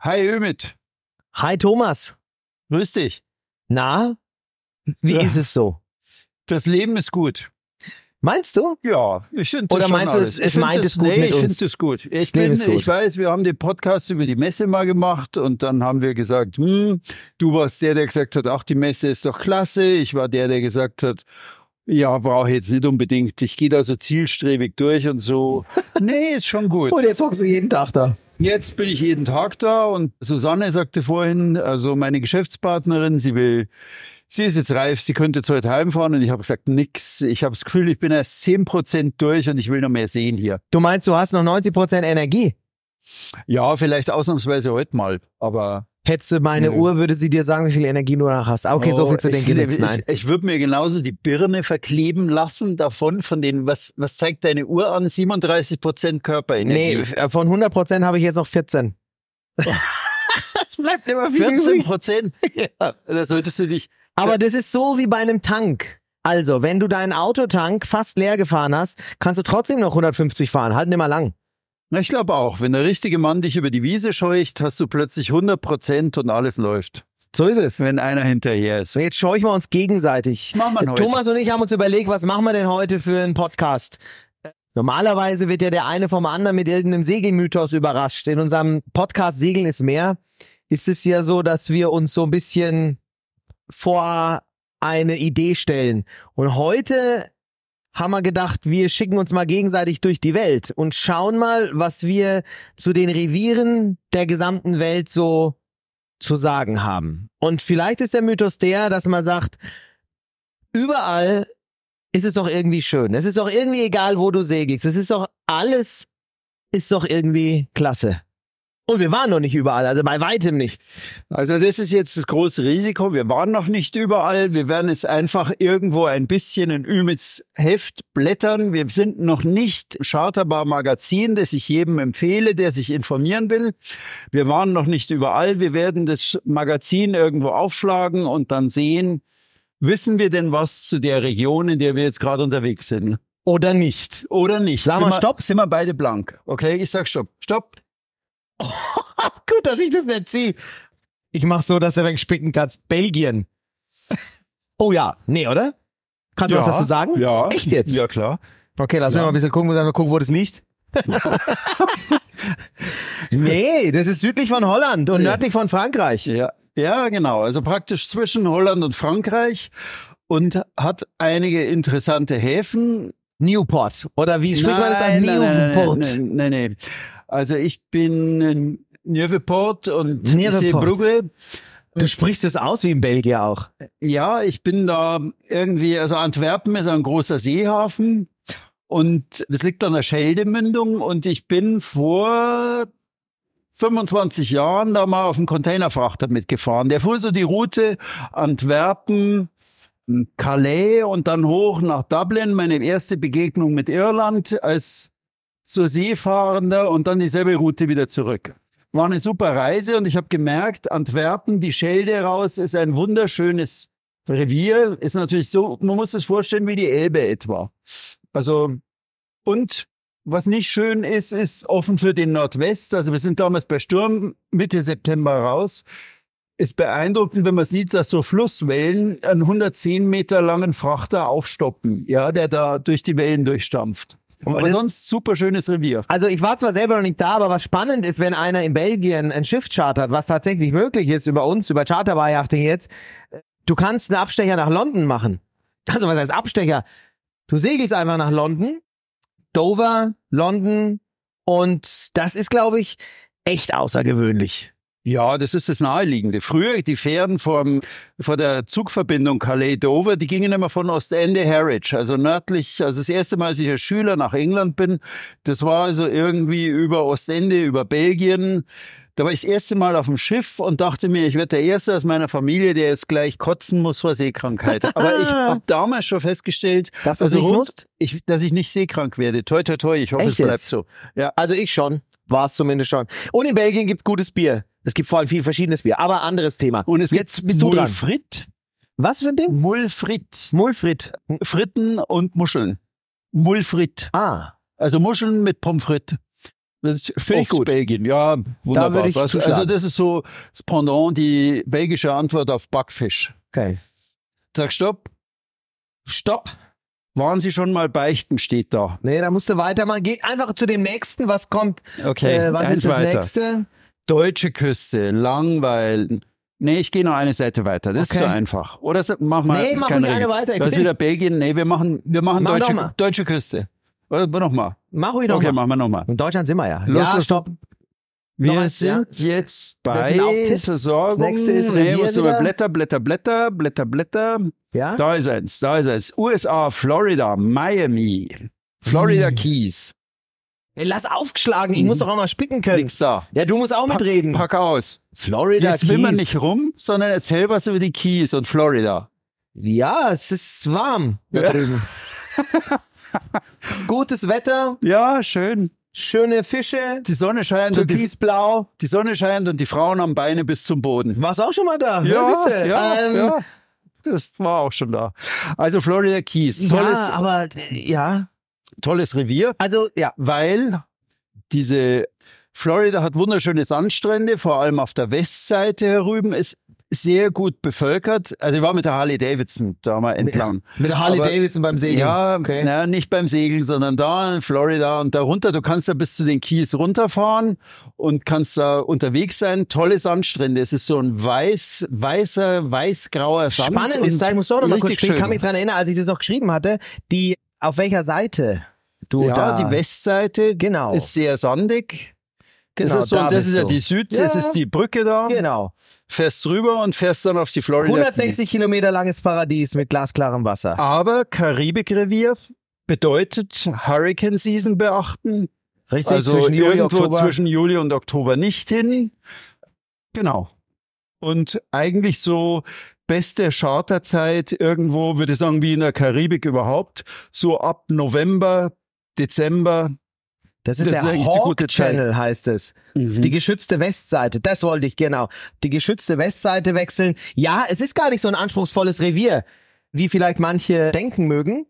Hi Ümit, Hi Thomas. grüß dich. Na, wie Ja. ist es so? Das Leben ist gut. Meinst du? Ja, ich finde Oder meinst du, es- Ich meint es gut nee, mit ich uns? finde es gut. Ich, bin, gut. ich weiß, wir haben den Podcast über die Messe mal gemacht und dann haben wir gesagt, hm, du warst der, der gesagt hat, ach, die Messe ist doch klasse. Ich war der, der gesagt hat, ja, brauche ich jetzt nicht unbedingt. Ich gehe da so zielstrebig durch und so. Nee, ist schon gut. Und jetzt hockst du jeden Tag da. Jetzt bin ich jeden Tag da und Susanne sagte vorhin, also meine Geschäftspartnerin, sie will, sie ist jetzt reif, sie könnte jetzt heute heimfahren und ich habe gesagt, nix. Ich habe das Gefühl, ich bin erst 10% durch und ich will noch mehr sehen hier. Du meinst, du hast noch 90% Energie? Ja, vielleicht ausnahmsweise heute mal, aber Hättest du meine Nö. Uhr, würde sie dir sagen, wie viel Energie du noch hast. Ah, Okay, so Oh, viel zu den ich, Gimmicks. ich, Nein. ich würde mir genauso die Birne verkleben lassen davon, von den, was, was zeigt deine Uhr an? 37% Körperenergie. Nee, f- von 100% habe ich jetzt noch 14. Es bleibt immer viel 14 übrig. Prozent? Ja. Da solltest du dich, Aber das ist so wie bei einem Tank. Also, wenn du deinen Autotank fast leer gefahren hast, kannst du trotzdem noch 150 fahren. Halt nicht mal lang. Na, ich glaube auch, wenn der richtige Mann dich über die Wiese scheucht, hast du plötzlich 100 Prozent und alles läuft. So ist es. Wenn einer hinterher ist. So, jetzt scheuchen wir uns gegenseitig. Machen wir denn heute? Thomas und ich haben uns überlegt, was machen wir denn heute für einen Podcast? Äh, Normalerweise wird ja der eine vom anderen mit irgendeinem Segelmythos überrascht. In unserem Podcast Segeln ist mehr ist es ja so, dass wir uns so ein bisschen vor eine Idee stellen. Und heute haben wir gedacht, wir schicken uns mal gegenseitig durch die Welt und schauen mal, was wir zu den Revieren der gesamten Welt so zu sagen haben. Und vielleicht ist der Mythos der, dass man sagt, überall ist es doch irgendwie schön. Es ist doch irgendwie egal, wo du segelst. Es ist doch alles ist doch irgendwie klasse. Und wir waren noch nicht überall, also bei weitem nicht. Also das ist jetzt das große Risiko. Wir waren noch nicht überall. Wir werden jetzt einfach irgendwo ein bisschen in Ümits Heft blättern. Wir sind noch nicht Charterbar Magazin, das ich jedem empfehle, der sich informieren will. Wir waren noch nicht überall. Wir werden das Magazin irgendwo aufschlagen und dann sehen, wissen wir denn was zu der Region, in der wir jetzt gerade unterwegs sind? Oder nicht. Oder nicht? Sag sind mal wir, Stopp. Sind wir beide blank? Okay, ich sag Stopp. Stopp. Gut, dass ich das nicht ziehe. Ich mach so, dass du wegspicken kannst. Belgien. Oh ja, nee, oder? Kannst du was dazu sagen? Ja. Echt jetzt? Ja, klar. Okay, lass Ja. mich mal ein bisschen gucken, mal gucken, wo das liegt. nee, das ist südlich von Holland und nördlich von Frankreich. Ja, ja, genau. Also praktisch zwischen Holland und Frankreich und hat einige interessante Häfen. Newport. Oder wie spricht man das an? Nein, nein, nein, Newport. Nein, nein, nein. Also ich bin in Nieuwpoort und. Zeebrugge. Du sprichst es aus wie in Belgien auch. Ja, ich bin da irgendwie, also Antwerpen ist ein großer Seehafen und das liegt an der Scheldemündung und ich bin vor 25 Jahren da mal auf einem Containerfrachter mitgefahren. Der fuhr so die Route Antwerpen, Calais und dann hoch nach Dublin. Meine erste Begegnung mit Irland als zur Seefahrender und dann dieselbe Route wieder zurück. War eine super Reise und ich habe gemerkt, Antwerpen, die Schelde raus, ist ein wunderschönes Revier. Ist natürlich so, man muss es vorstellen wie die Elbe etwa. Also, und was nicht schön ist, ist offen für den Nordwest. Also wir sind damals bei Sturm Mitte September raus. Ist beeindruckend, wenn man sieht, dass so Flusswellen einen 110 Meter langen Frachter aufstoppen, ja, der da durch die Wellen durchstampft. Aber das- sonst super schönes Revier. Also ich war zwar selber noch nicht da, aber was spannend ist, wenn einer in Belgien ein Schiff chartert, was tatsächlich möglich ist über uns, über Charterbar-Yachting jetzt, du kannst einen Abstecher nach London machen. Also was heißt Abstecher? Du segelst einfach nach London, Dover, London und das ist, glaube ich, echt außergewöhnlich. Ja, das ist das Naheliegende. Früher, die Fähren vom, vor der Zugverbindung Calais-Dover, die gingen immer von Ostende Harwich, also nördlich, also das erste Mal, als ich als Schüler nach England bin, das war also irgendwie über Ostende, über Belgien. Da war ich das erste Mal auf dem Schiff und dachte mir, ich werde der Erste aus meiner Familie, der jetzt gleich kotzen muss vor Seekrankheit. Aber ich habe damals schon festgestellt, Dass also nicht rund- ich, dass ich nicht seekrank werde. Toi, toi, toi, ich hoffe, Echt es bleibt jetzt? so. Ja, Also ich schon. War es zumindest schon. Und in Belgien gibt gutes Bier. Es gibt vor allem viel verschiedenes Bier, aber anderes Thema. und es Jetzt bist du dran. Mulfrit. Was für ein Ding? Mulfrit. Mulfrit. Fritten und Muscheln. Mulfrit. Ah. Also Muscheln mit Pommes frites. Das Finde ich gut. Belgien, ja, wunderbar. würde ich Was- also das ist so das Pendant, die belgische Antwort auf Backfisch. Okay. Sag Stopp. Stopp. Waren Sie schon mal beichten, steht da. Nee, da musst du weitermachen. Geh einfach zu dem nächsten. Was kommt? Okay, äh, was eins ist das weiter. nächste? Deutsche Küste, langweilen. Nee, ich gehe noch eine Seite weiter. Das ist Okay. so einfach. Oder so, mach mal. Nee, mach ruhig eine weiter, ich Das ist wieder Belgien. Nee, wir machen, wir machen Mach mal. deutsche, deutsche Küste. Oder nochmal. Mach ruhig noch Okay, mal. machen wir nochmal. In Deutschland sind wir ja. Los, ja, los, stopp. Wir Noch eins, ja? sind jetzt Das bei sind auch Tipps. Versorgung. Das nächste ist nee, Revier was haben wir? wieder. Blätter, Blätter, Blätter, Blätter, Blätter. Ja? Da ist eins, da ist eins. USA, Florida, Miami, Florida Hm. Keys. Ey, lass aufgeschlagen. Ich muss doch auch mal spicken können. Nix da. Ja, du musst auch mitreden. Pack aus. Florida Jetzt will man Keys. nicht rum, sondern erzähl was über die Keys und Florida. Ja, es ist warm da Ja. drüben. gutes Wetter, Ja, schön. schöne Fische, Die Sonne scheint und die, türkisblau. die Sonne scheint und die Frauen am Beine bis zum Boden. Warst auch schon mal da? Ja, siehste. ja, ähm, ja. Das war auch schon da. Also Florida Keys, tolles, ja, aber äh, ja. Tolles Revier, Also, ja. weil diese Florida hat wunderschöne Sandstrände, vor allem auf der Westseite herüben, ist sehr gut bevölkert. Also ich war mit der Harley Davidson da mal entlang. Mit der Harley Aber- Davidson beim Segeln. Ja, okay. na, nicht beim Segeln, sondern da in Florida und darunter. Du kannst da bis zu den Keys runterfahren und kannst da unterwegs sein. Tolle Sandstrände. Es ist so ein weiß, weißer, weiß-grauer Sand. Spannend ist, da, ich muss doch noch mal kurz richtig spielen. Ich kann mich dran erinnern, als ich das noch geschrieben hatte, die, auf welcher Seite du Ja, da... die Westseite Genau. ist sehr sandig. Genau, das ist, so, da das bist ist ja die Süd, das Ja. ist die Brücke da. Genau. Fährst drüber und fährst dann auf die Florida. Keys. 160 Kilometer langes Paradies mit glasklarem Wasser. Aber Karibikrevier bedeutet Hurricane Season beachten. Richtig, also zwischen Juli irgendwo Oktober. zwischen Juli und Oktober nicht hin. Genau. Und eigentlich so beste Charterzeit irgendwo, würde ich sagen, wie in der Karibik überhaupt, so ab November, Dezember. Das ist Das der ist Hawk. Channel, heißt es. Die geschützte Westseite, das wollte ich, genau. Die geschützte Westseite wechseln. Ja, es ist gar nicht so ein anspruchsvolles Revier, wie vielleicht manche denken mögen.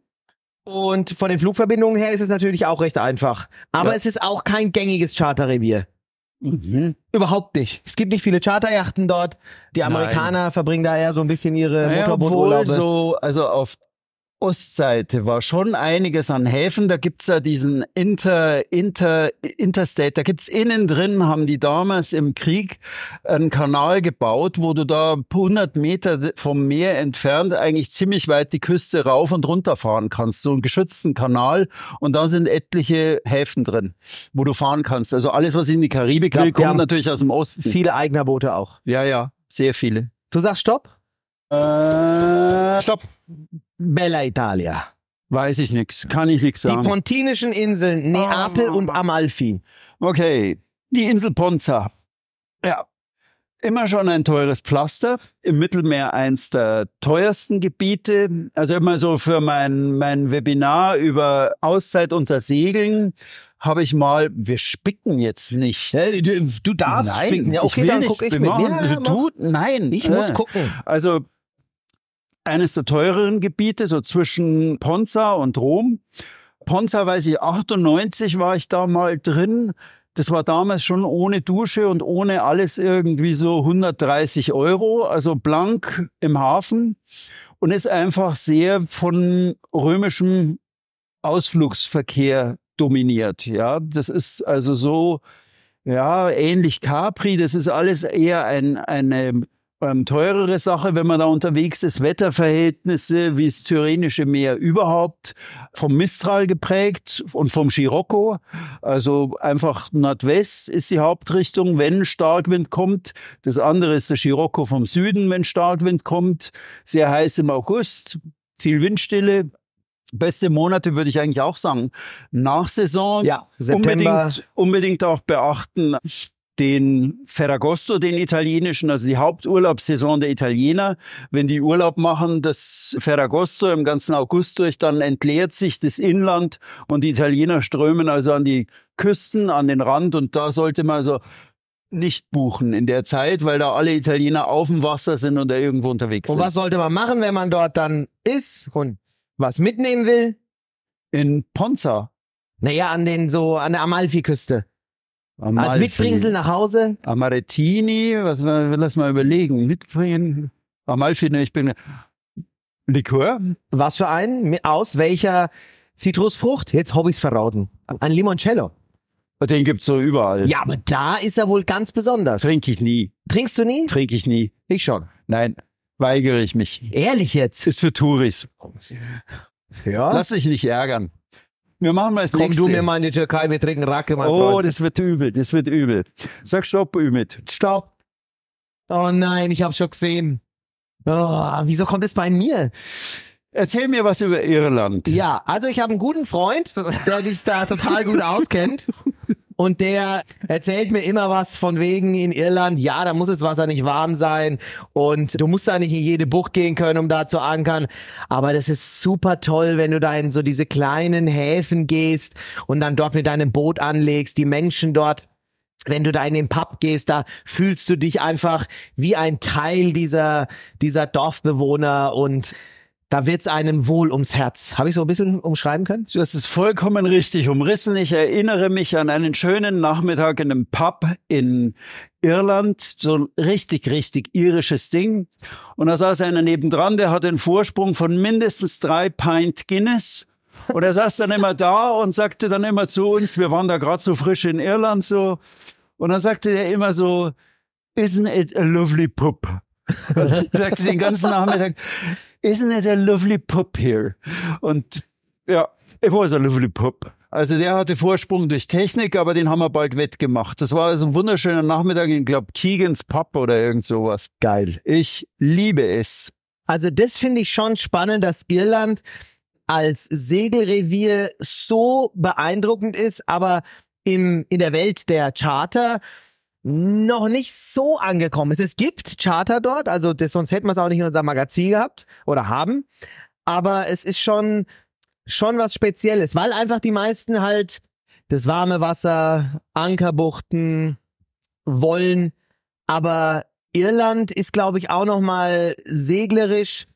Und von den Flugverbindungen her ist es natürlich auch recht einfach. Aber Ja. es ist auch kein gängiges Charterrevier. Mhm. Überhaupt nicht. Es gibt nicht viele Charterjachten dort. Die Amerikaner verbringen da eher so ein bisschen ihre Naja, Motorbooturlaube. so, also auf Ostseite war schon einiges an Häfen. Da gibt's ja diesen Inter, Inter, Interstate. Da gibt's innen drin, haben die damals im Krieg einen Kanal gebaut, wo du da 100 Meter vom Meer entfernt eigentlich ziemlich weit die Küste rauf und runter fahren kannst. So einen geschützten Kanal. Und da sind etliche Häfen drin, wo du fahren kannst. Also alles, was in die Karibik will, kommt natürlich aus dem Osten. Viele eigener Boote auch. Ja, ja, sehr viele. Du sagst Stopp? Äh, stopp. Bella Italia. Weiß ich nix, kann ich nix Die sagen. pontinischen Inseln Neapel Ah. und Amalfi. Okay, die Insel Ponza. Ja, immer schon ein teures Pflaster. Im Mittelmeer eins der teuersten Gebiete. Also immer so für mein, mein Webinar über Auszeit unter Segeln habe ich mal, wir spicken jetzt nicht. du, du darfst Nein, spicken. Ja, okay, ich will dann nicht. guck ich mit. Ja, du, nein. ich muss Äh. gucken. Also eines der teureren Gebiete, so zwischen Ponza und Rom. Ponza, weiß ich, 98 war ich da mal drin. Das war damals schon ohne Dusche und ohne alles irgendwie so 130 Euro, also blank im Hafen und ist einfach sehr von römischem Ausflugsverkehr dominiert. Ja, das ist also so, ja, ähnlich Capri. Das ist alles eher ein, eine ähm, teurere Sache, wenn man da unterwegs ist. Wetterverhältnisse wie das Tyrrhenische Meer überhaupt vom Mistral geprägt und vom Scirocco. Also einfach Nordwest ist die Hauptrichtung, wenn Starkwind kommt. Das andere ist der Scirocco vom Süden, wenn Starkwind kommt. Sehr heiß im August, viel Windstille. Beste Monate würde ich eigentlich auch sagen. Nach Saison Ja, September. unbedingt, unbedingt auch beachten den Ferragosto, den italienischen, also die Haupturlaubssaison der Italiener. Wenn die Urlaub machen, das Ferragosto im ganzen August durch, dann entleert sich das Inland und die Italiener strömen also an die Küsten, an den Rand und da sollte man also nicht buchen in der Zeit, weil da alle Italiener auf dem Wasser sind und da irgendwo unterwegs Und sind. was sollte man machen, wenn man dort dann ist und was mitnehmen will? In Ponza. Naja, an den so an der Amalfi-Küste. Als Mitbringsel nach Hause? Amarettini, was lass mal überlegen. Mitbringen. Amalfi, ne, ich bin Likör. Was für ein? Aus welcher Zitrusfrucht? Jetzt hab ich's verraten. Ein Limoncello. Den gibt's so überall. Ja, aber da ist er wohl ganz besonders. Trinke ich nie. Trinkst du nie? Trinke ich nie. Ich schon. Nein, weigere ich mich. Ehrlich jetzt? Ist für Touris. Ja. Lass dich nicht ärgern. Wir machen mal das Komm nächste. du mir mal in die Türkei, wir trinken Racke, mein oh, Freund. das wird übel, das wird übel. Sag Stopp, Ümit. Stopp. Oh nein, ich hab's schon gesehen. Oh, wieso kommt es bei mir? Erzähl mir was über Irland. Ja, also ich habe einen guten Freund, der sich da total gut auskennt. Und der erzählt mir immer was von wegen in Irland, ja, da muss das Wasser nicht warm sein und du musst da nicht in jede Bucht gehen können, um da zu ankern. Aber das ist super toll, wenn du da in so diese kleinen Häfen gehst und dann dort mit deinem Boot anlegst, die Menschen dort wenn du da in den Pub gehst, da fühlst du dich einfach wie ein Teil dieser, dieser Dorfbewohner und da wird's einem wohl ums Herz. Habe ich so ein bisschen umschreiben können? Du hast es vollkommen richtig umrissen. Ich erinnere mich an einen schönen Nachmittag in einem Pub in Irland. So ein richtig, richtig irisches Ding. Und da saß einer nebendran, der hatte einen Vorsprung von mindestens drei Pint Guinness. Und er saß dann immer da und sagte dann immer zu uns, wir waren da gerade so frisch in Irland so. Und dann sagte er immer so, isn't it a lovely pub? sagte den ganzen Nachmittag, isn't it a lovely pub here? Und ja, it was a lovely pub. Also der hatte Vorsprung durch Technik, aber den haben wir bald wettgemacht. Das war also ein wunderschöner Nachmittag in, glaub, Keegans Pub oder irgend sowas. Geil. Ich liebe es. Also das finde ich schon spannend, dass Irland als Segelrevier so beeindruckend ist, aber im, in der Welt der Charter noch nicht so angekommen ist. Es gibt Charter dort, also das, sonst hätten wir es auch nicht in unserem Magazin gehabt oder haben. Aber es ist schon, schon was Spezielles, weil einfach die meisten halt das warme Wasser, Ankerbuchten wollen. Aber Irland ist, glaube ich, auch noch mal seglerisch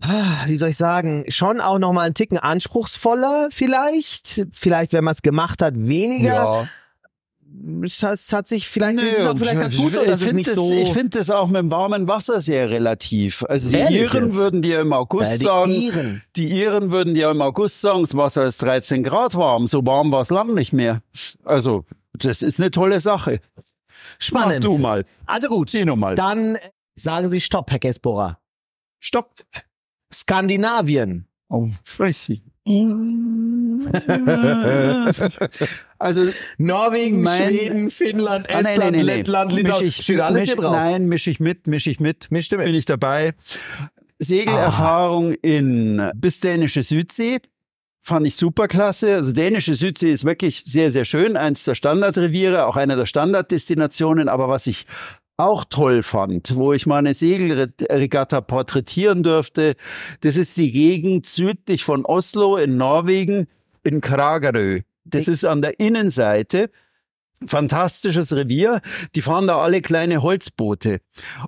ah, wie soll ich sagen, schon auch noch mal einen Ticken anspruchsvoller vielleicht. Vielleicht, wenn man es gemacht hat, weniger. Hat- es hat sich vielleicht, es ist auch vielleicht ganz gut so, dass es nicht das, so... Ich finde das auch mit dem warmen Wasser sehr relativ. Also die Ehrlich Iren jetzt? würden dir im August Ja, die sagen, Iren. die Iren würden dir im August sagen, das Wasser ist 13 Grad warm. So warm war es lang nicht mehr. Also das ist eine tolle Sache. Mach Spannend. du mal. Also gut, Sieh noch mal. dann sagen Sie Stopp, Herr Gespora. Stopp. Skandinavien. Oh, scheiße. also Norwegen, Mein- Schweden, Finnland, Ah, Estland, nein, nein, nein, nein. Lettland, Litauen. ich, Steht alles misch, hier drauf. Nein, mische ich mit, mische ich mit. Mischt mit? Bin ich dabei. Segelerfahrung in bis dänische Südsee. Fand ich super klasse. Also dänische Südsee ist wirklich sehr, sehr schön. Eins der Standardreviere, auch eine der Standarddestinationen. Aber was ich auch toll fand, wo ich mal eine Segelregatta porträtieren dürfte, das ist die Gegend südlich von Oslo in Norwegen, in Kragerø. Das ist an der Innenseite. Fantastisches Revier. Die fahren da alle kleine Holzboote.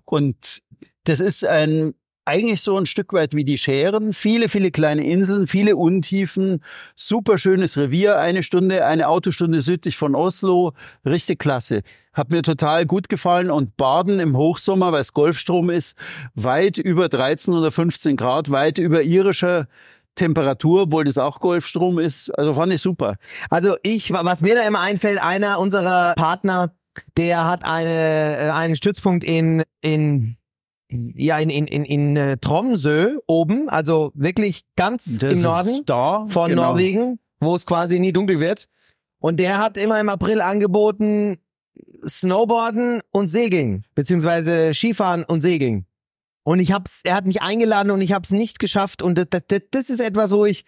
Und das ist ein eigentlich so ein Stück weit wie die Schären. Viele, viele kleine Inseln, viele Untiefen, super schönes Revier. Eine Stunde, eine Autostunde südlich von Oslo. Richtig klasse. Hat mir total gut gefallen. Und Baden im Hochsommer, weil es Golfstrom ist, weit über 13 oder 15 Grad, weit über irischer Temperatur, obwohl das auch Golfstrom ist. Also fand ich super. Also ich, was mir da immer einfällt, einer unserer Partner, der hat eine, äh, einen Stützpunkt in, in, ja, in, in, in, in äh, Tromsø oben, also wirklich ganz Das im Norden da, von genau. Norwegen, wo es quasi nie dunkel wird. Und der hat immer im April angeboten, Snowboarden und Segeln, beziehungsweise Skifahren und Segeln. Und ich hab's, er hat mich eingeladen und ich hab's nicht geschafft. Und das, das, das ist etwas, wo ich,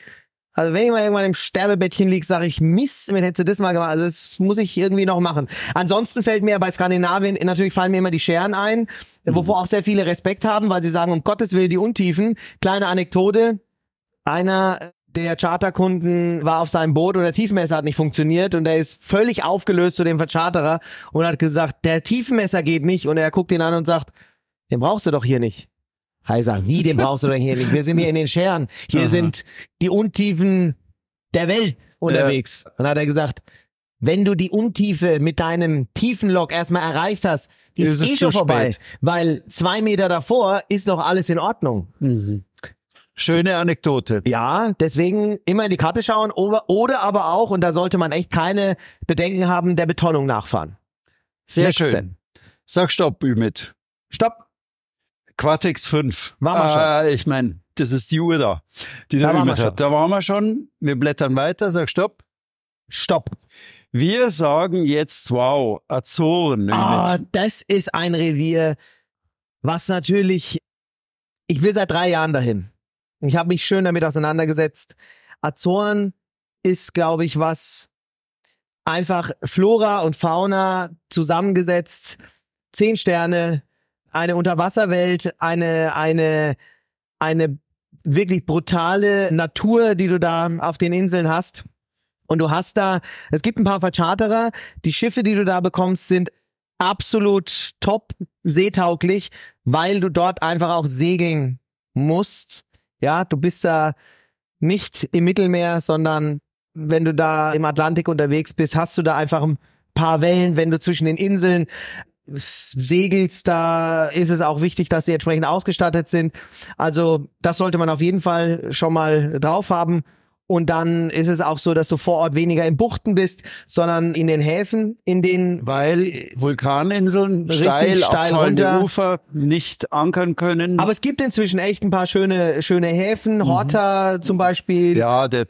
also wenn ich mal irgendwann im Sterbebettchen lieg, sage ich, Mist, wenn hättest du das mal gemacht. Also das muss ich irgendwie noch machen. Ansonsten fällt mir bei Skandinavien, natürlich fallen mir immer die Scheren ein, wovor auch sehr viele Respekt haben, weil sie sagen, um Gottes Willen, die Untiefen. Kleine Anekdote. Einer der Charterkunden war auf seinem Boot und der Tiefenmesser hat nicht funktioniert und er ist völlig aufgelöst zu dem Vercharterer und hat gesagt, der Tiefenmesser geht nicht und er guckt ihn an und sagt, den brauchst du doch hier nicht. Er sagt, wie, den brauchst du doch hier nicht? Wir sind hier in den Scheren. Hier Aha. sind die Untiefen der Welt unterwegs. Und dann hat er gesagt, wenn du die Untiefe mit deinem Tiefenlok erstmal erreicht hast, ist, Ist eh schon vorbei. spät. Weil zwei Meter davor ist noch alles in Ordnung. Schöne Anekdote. Ja, deswegen immer in die Karte schauen oder, aber auch, und da sollte man echt keine Bedenken haben, der Betonung nachfahren. Sehr Nächste. schön. Sag Stopp, Ümit. Stopp. Quatex 5. Waren wir schon. Äh, ich meine, das ist die Uhr da, die Da der waren wir Ümit schon. hat. Da waren wir schon. Wir blättern weiter. Sag Stopp. Stopp. Wir sagen jetzt, wow, Azoren. Ah, das ist ein Revier, was natürlich, ich will seit drei Jahren dahin. Ich habe mich schön damit auseinandergesetzt. Azoren ist, glaube ich, was einfach Flora und Fauna zusammengesetzt. Zehn Sterne, eine Unterwasserwelt, eine, eine, eine wirklich brutale Natur, die du da auf den Inseln hast. Und du hast da, es gibt ein paar Vercharterer, die Schiffe, die du da bekommst, sind absolut top seetauglich, weil du dort einfach auch segeln musst. Ja, du bist da nicht im Mittelmeer, sondern wenn du da im Atlantik unterwegs bist, hast du da einfach ein paar Wellen, wenn du zwischen den Inseln segelst, da ist es auch wichtig, dass sie entsprechend ausgestattet sind. Also das sollte man auf jeden Fall schon mal drauf haben. Und dann ist es auch so, dass du vor Ort weniger in Buchten bist, sondern in den Häfen, in denen Weil Vulkaninseln steil, steil runter. Ufer nicht ankern können. Aber es gibt inzwischen echt ein paar schöne, schöne Häfen. Horta zum Beispiel. Mhm. ja, der,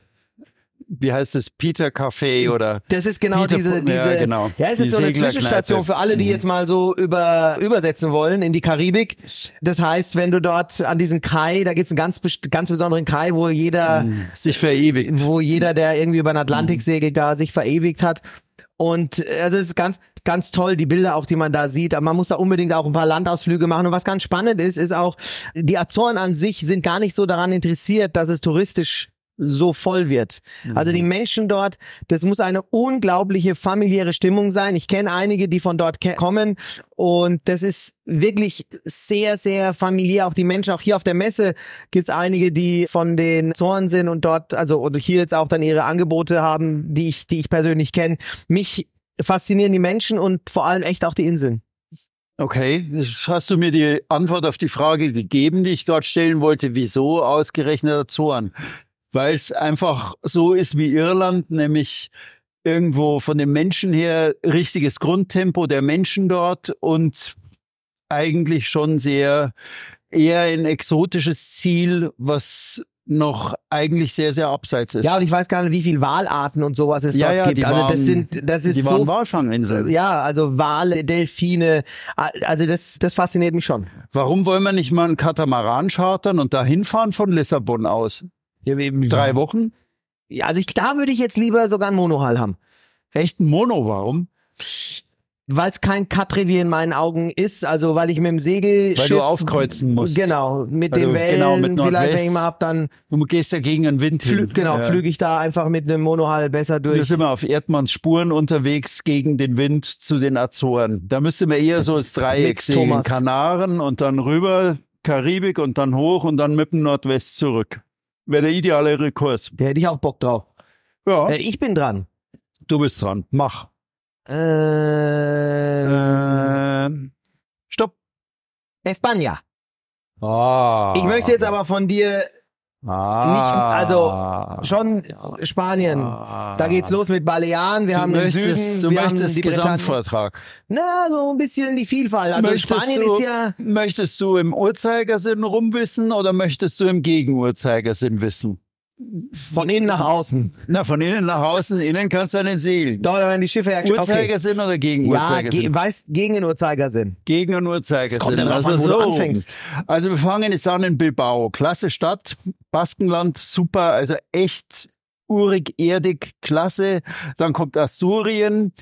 wie heißt es, Peter Café oder Das ist genau Peter diese, diese, ja, genau. ja, es Die ist so eine. Zwischenstation für alle, die Mhm. jetzt mal so über, übersetzen wollen in die Karibik. Das heißt, wenn du dort an diesem Kai, da gibt's einen ganz, ganz besonderen Kai, wo jeder, sich verewigt. wo jeder, der irgendwie über den Mhm. Atlantik segelt, da sich verewigt hat. Und äh, also es ist ganz, ganz toll, die Bilder auch, die man da sieht. Aber man muss da unbedingt auch ein paar Landausflüge machen. Und was ganz spannend ist, ist auch, die Azoren an sich sind gar nicht so daran interessiert, dass es touristisch so voll wird. Also die Menschen dort, das muss eine unglaubliche familiäre Stimmung sein. Ich kenne einige, die von dort kommen und das ist wirklich sehr, sehr familiär. Auch die Menschen, auch hier auf der Messe gibt's einige, die von den Azoren sind und dort, also oder hier jetzt auch dann ihre Angebote haben, die ich, die ich persönlich kenne. Mich faszinieren die Menschen und vor allem echt auch die Inseln. Okay, hast du mir die Antwort auf die Frage gegeben, die ich gerade stellen wollte. Wieso ausgerechnet Azoren? Weil es einfach so ist wie Irland, nämlich irgendwo von den Menschen her richtiges Grundtempo der Menschen dort und eigentlich schon sehr eher ein exotisches Ziel, was noch eigentlich sehr, sehr abseits ist. Ja, und ich weiß gar nicht, wie viel Walarten und sowas es Ja, dort ja, gibt. die Also das waren- sind, das ist die so waren Walfanginseln. Ja, also Wale, Delfine, also das, das fasziniert mich schon. Warum wollen wir nicht mal einen Katamaran chartern und da hinfahren von Lissabon aus? Drei Wochen? Ja, also ich, da würde ich jetzt lieber sogar ein Monohull haben. Echt ein Mono, warum? Weil es kein Cut-Revier in meinen Augen ist, also weil ich mit dem Segel Weil du aufkreuzen musst. Genau, mit Also den Wellen, genau, mit vielleicht wenn Nordwest. ich mal hab, dann Du gehst ja gegen den Wind hin. genau, ja. flüge ich da einfach mit einem Monohull besser Wir durch. sind immer auf Erdmanns Spuren unterwegs gegen den Wind zu den Azoren. Da müsste man eher so das Dreieck sehen. Kanaren und dann rüber, Karibik und dann hoch und dann mit dem Nordwest zurück. Wäre der ideale Rekurs. Da hätte ich auch Bock drauf. Ja, Äh, ich bin dran. du bist dran. Mach. Äh, Ähm, stopp. España. Ah. Ich möchte jetzt aber von dir ah. also schon Spanien. Da geht's los mit Balearen, wir Du haben den möchtest, Süden, du wir haben möchtest die Bretagne. Gesamtvortrag. Na, so ein bisschen die Vielfalt. Also Möchtest Spanien du, ist ja Möchtest du im Uhrzeigersinn rumwissen oder möchtest du im Gegenuhrzeigersinn wissen? Von innen nach außen. Na, von innen nach außen, innen kannst du nicht sehen. Da werden die Schiffe ja okay. Uhrzeigersinn oder Ja, Gegenuhrzeigersinn? ge weiß, gegen den Uhrzeigersinn. Gegen und Uhrzeigersinn. Es kommt ja drauf also an, wo so. du anfängst. Also wir fangen jetzt an in Bilbao. Klasse Stadt, Baskenland, super, also echt urig, erdig, klasse. Dann kommt Asturien.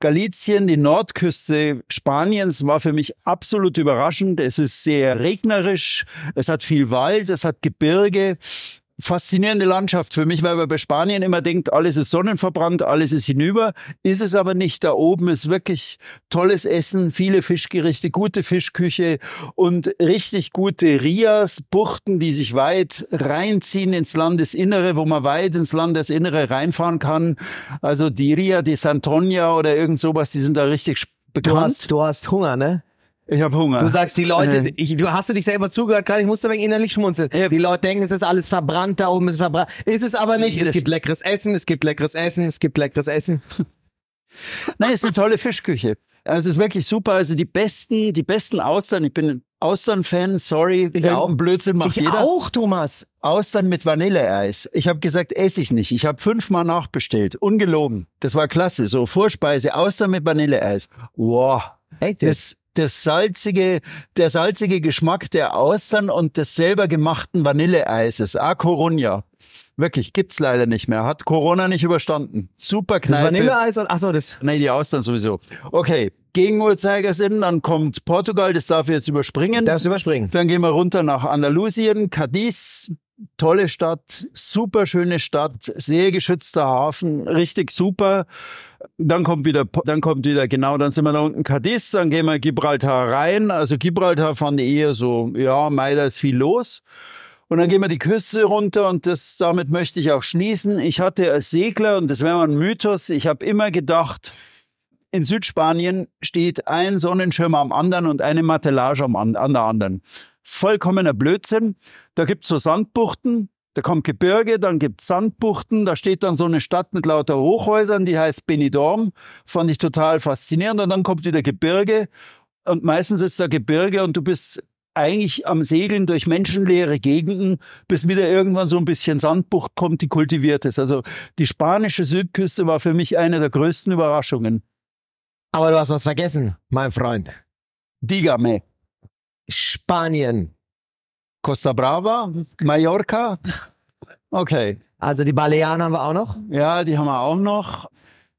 Galizien, die Nordküste Spaniens war für mich absolut überraschend. Es ist sehr regnerisch, es hat viel Wald, es hat Gebirge. Faszinierende Landschaft für mich, weil man bei Spanien immer denkt, alles ist sonnenverbrannt, alles ist hinüber. Ist es aber nicht. Da oben ist wirklich tolles Essen, viele Fischgerichte, gute Fischküche und richtig gute Rias, Buchten, die sich weit reinziehen ins Landesinnere, wo man weit ins Landesinnere reinfahren kann. Also die Ria de Santonia oder irgend sowas, die sind da richtig bekannt. Du hast, du hast Hunger, ne? Ich habe Hunger. Du sagst, die Leute, ich, du hast du dich selber zugehört, gerade ich musste wegen innerlich schmunzeln. Ja. Die Leute denken, es ist alles verbrannt, da oben ist verbrannt. Ist es aber nicht. Es Das- gibt leckeres Essen, es gibt leckeres Essen, es gibt leckeres Essen. Nein, es ist eine tolle Fischküche. Also es ist wirklich super. Also die besten, die besten Austern. Ich bin ein Austern-Fan, sorry. Ich auch. Irgendein Blödsinn macht ich jeder. auch, Thomas. Austern mit Vanilleeis. Ich habe gesagt, esse ich nicht. Ich habe fünfmal nachbestellt. Ungelogen. Das war klasse. So Vorspeise, Austern mit Vanilleeis. Wow. Echt? Das, das salzige, der salzige Geschmack der Austern und des selber gemachten Vanilleeises. A Coruña. Wirklich, gibt's leider nicht mehr. Hat Corona nicht überstanden. Super Das Kneipe. Vanilleeis und, ach so, das. Nee, die Austern sowieso. Okay, Gegenuhrzeigersinn, dann kommt Portugal, das darf ich jetzt überspringen. Darfst überspringen. Dann gehen wir runter nach Andalusien, Cadiz, tolle Stadt, super schöne Stadt, sehr geschützter Hafen, richtig super. Dann kommt wieder, dann kommt wieder, genau, dann sind wir da unten Cadiz, dann gehen wir Gibraltar rein. Also Gibraltar fand ich eher so, ja, Mai, da ist viel los. Und dann gehen wir die Küste runter und das, damit möchte ich auch schließen. Ich hatte als Segler, und das wäre mal ein Mythos, ich habe immer gedacht, in Südspanien steht ein Sonnenschirm am anderen und eine Matellage am an, an der anderen. Vollkommener Blödsinn. Da gibt's so Sandbuchten, da kommt Gebirge, dann gibt's Sandbuchten, da steht dann so eine Stadt mit lauter Hochhäusern, die heißt Benidorm. Fand ich total faszinierend. Und dann kommt wieder Gebirge und meistens ist da Gebirge und du bist eigentlich am Segeln durch menschenleere Gegenden, bis wieder irgendwann so ein bisschen Sandbucht kommt, die kultiviert ist. Also die spanische Südküste war für mich eine der größten Überraschungen. Aber du hast was vergessen, mein Freund. Dígame. Spanien. Costa Brava, Mallorca. Okay. Also die Balearen haben wir auch noch. Ja, die haben wir auch noch.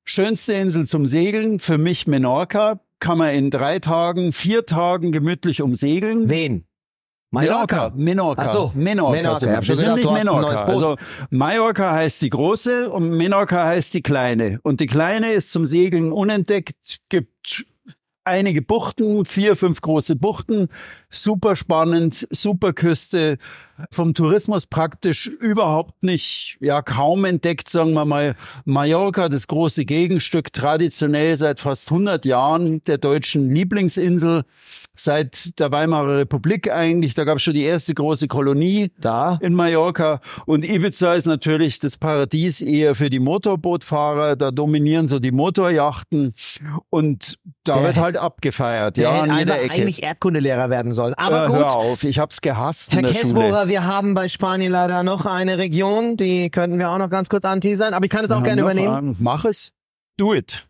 Schönste Insel zum Segeln, für mich Menorca. Kann man in drei Tagen, vier Tagen gemütlich umsegeln. Wen? Menorca. Menorca. Ach so. Menorca. Menorca. sind wir. sind nicht Menorca. Also Mallorca heißt die große und Menorca heißt die kleine. Und die kleine ist zum Segeln unentdeckt, gibt einige Buchten, vier, fünf große Buchten, super spannend, super Küste, vom Tourismus praktisch überhaupt nicht, ja kaum entdeckt, sagen wir mal. Mallorca, das große Gegenstück, traditionell seit fast 100 Jahren der deutschen Lieblingsinsel, seit der Weimarer Republik eigentlich, da gab es schon die erste große Kolonie Da. in Mallorca. Und Ibiza ist natürlich das Paradies eher für die Motorbootfahrer. Da dominieren so die Motorjachten und da Der- wird halt abgefeiert. Der Ja, hätte an jeder Ecke. eigentlich Erdkundelehrer werden sollen. Aber Äh, gut. Hör auf, ich hab's gehasst Herr in der Schule. Wir haben bei Spanien leider noch eine Region, die könnten wir auch noch ganz kurz anteasern, aber ich kann es auch gerne übernehmen. einen. Mach es. Do it.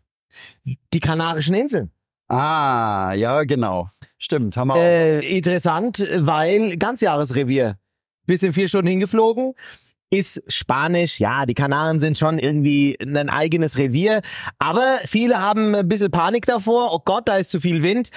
Die Kanarischen Inseln. Ah, ja, genau. Stimmt, haben wir auch. Äh, interessant, weil Ganzjahresrevier. Bis in vier Stunden hingeflogen. Ist Spanisch, ja, die Kanaren sind schon irgendwie ein eigenes Revier. Aber viele haben ein bisschen Panik davor. Oh Gott, da ist zu viel Wind.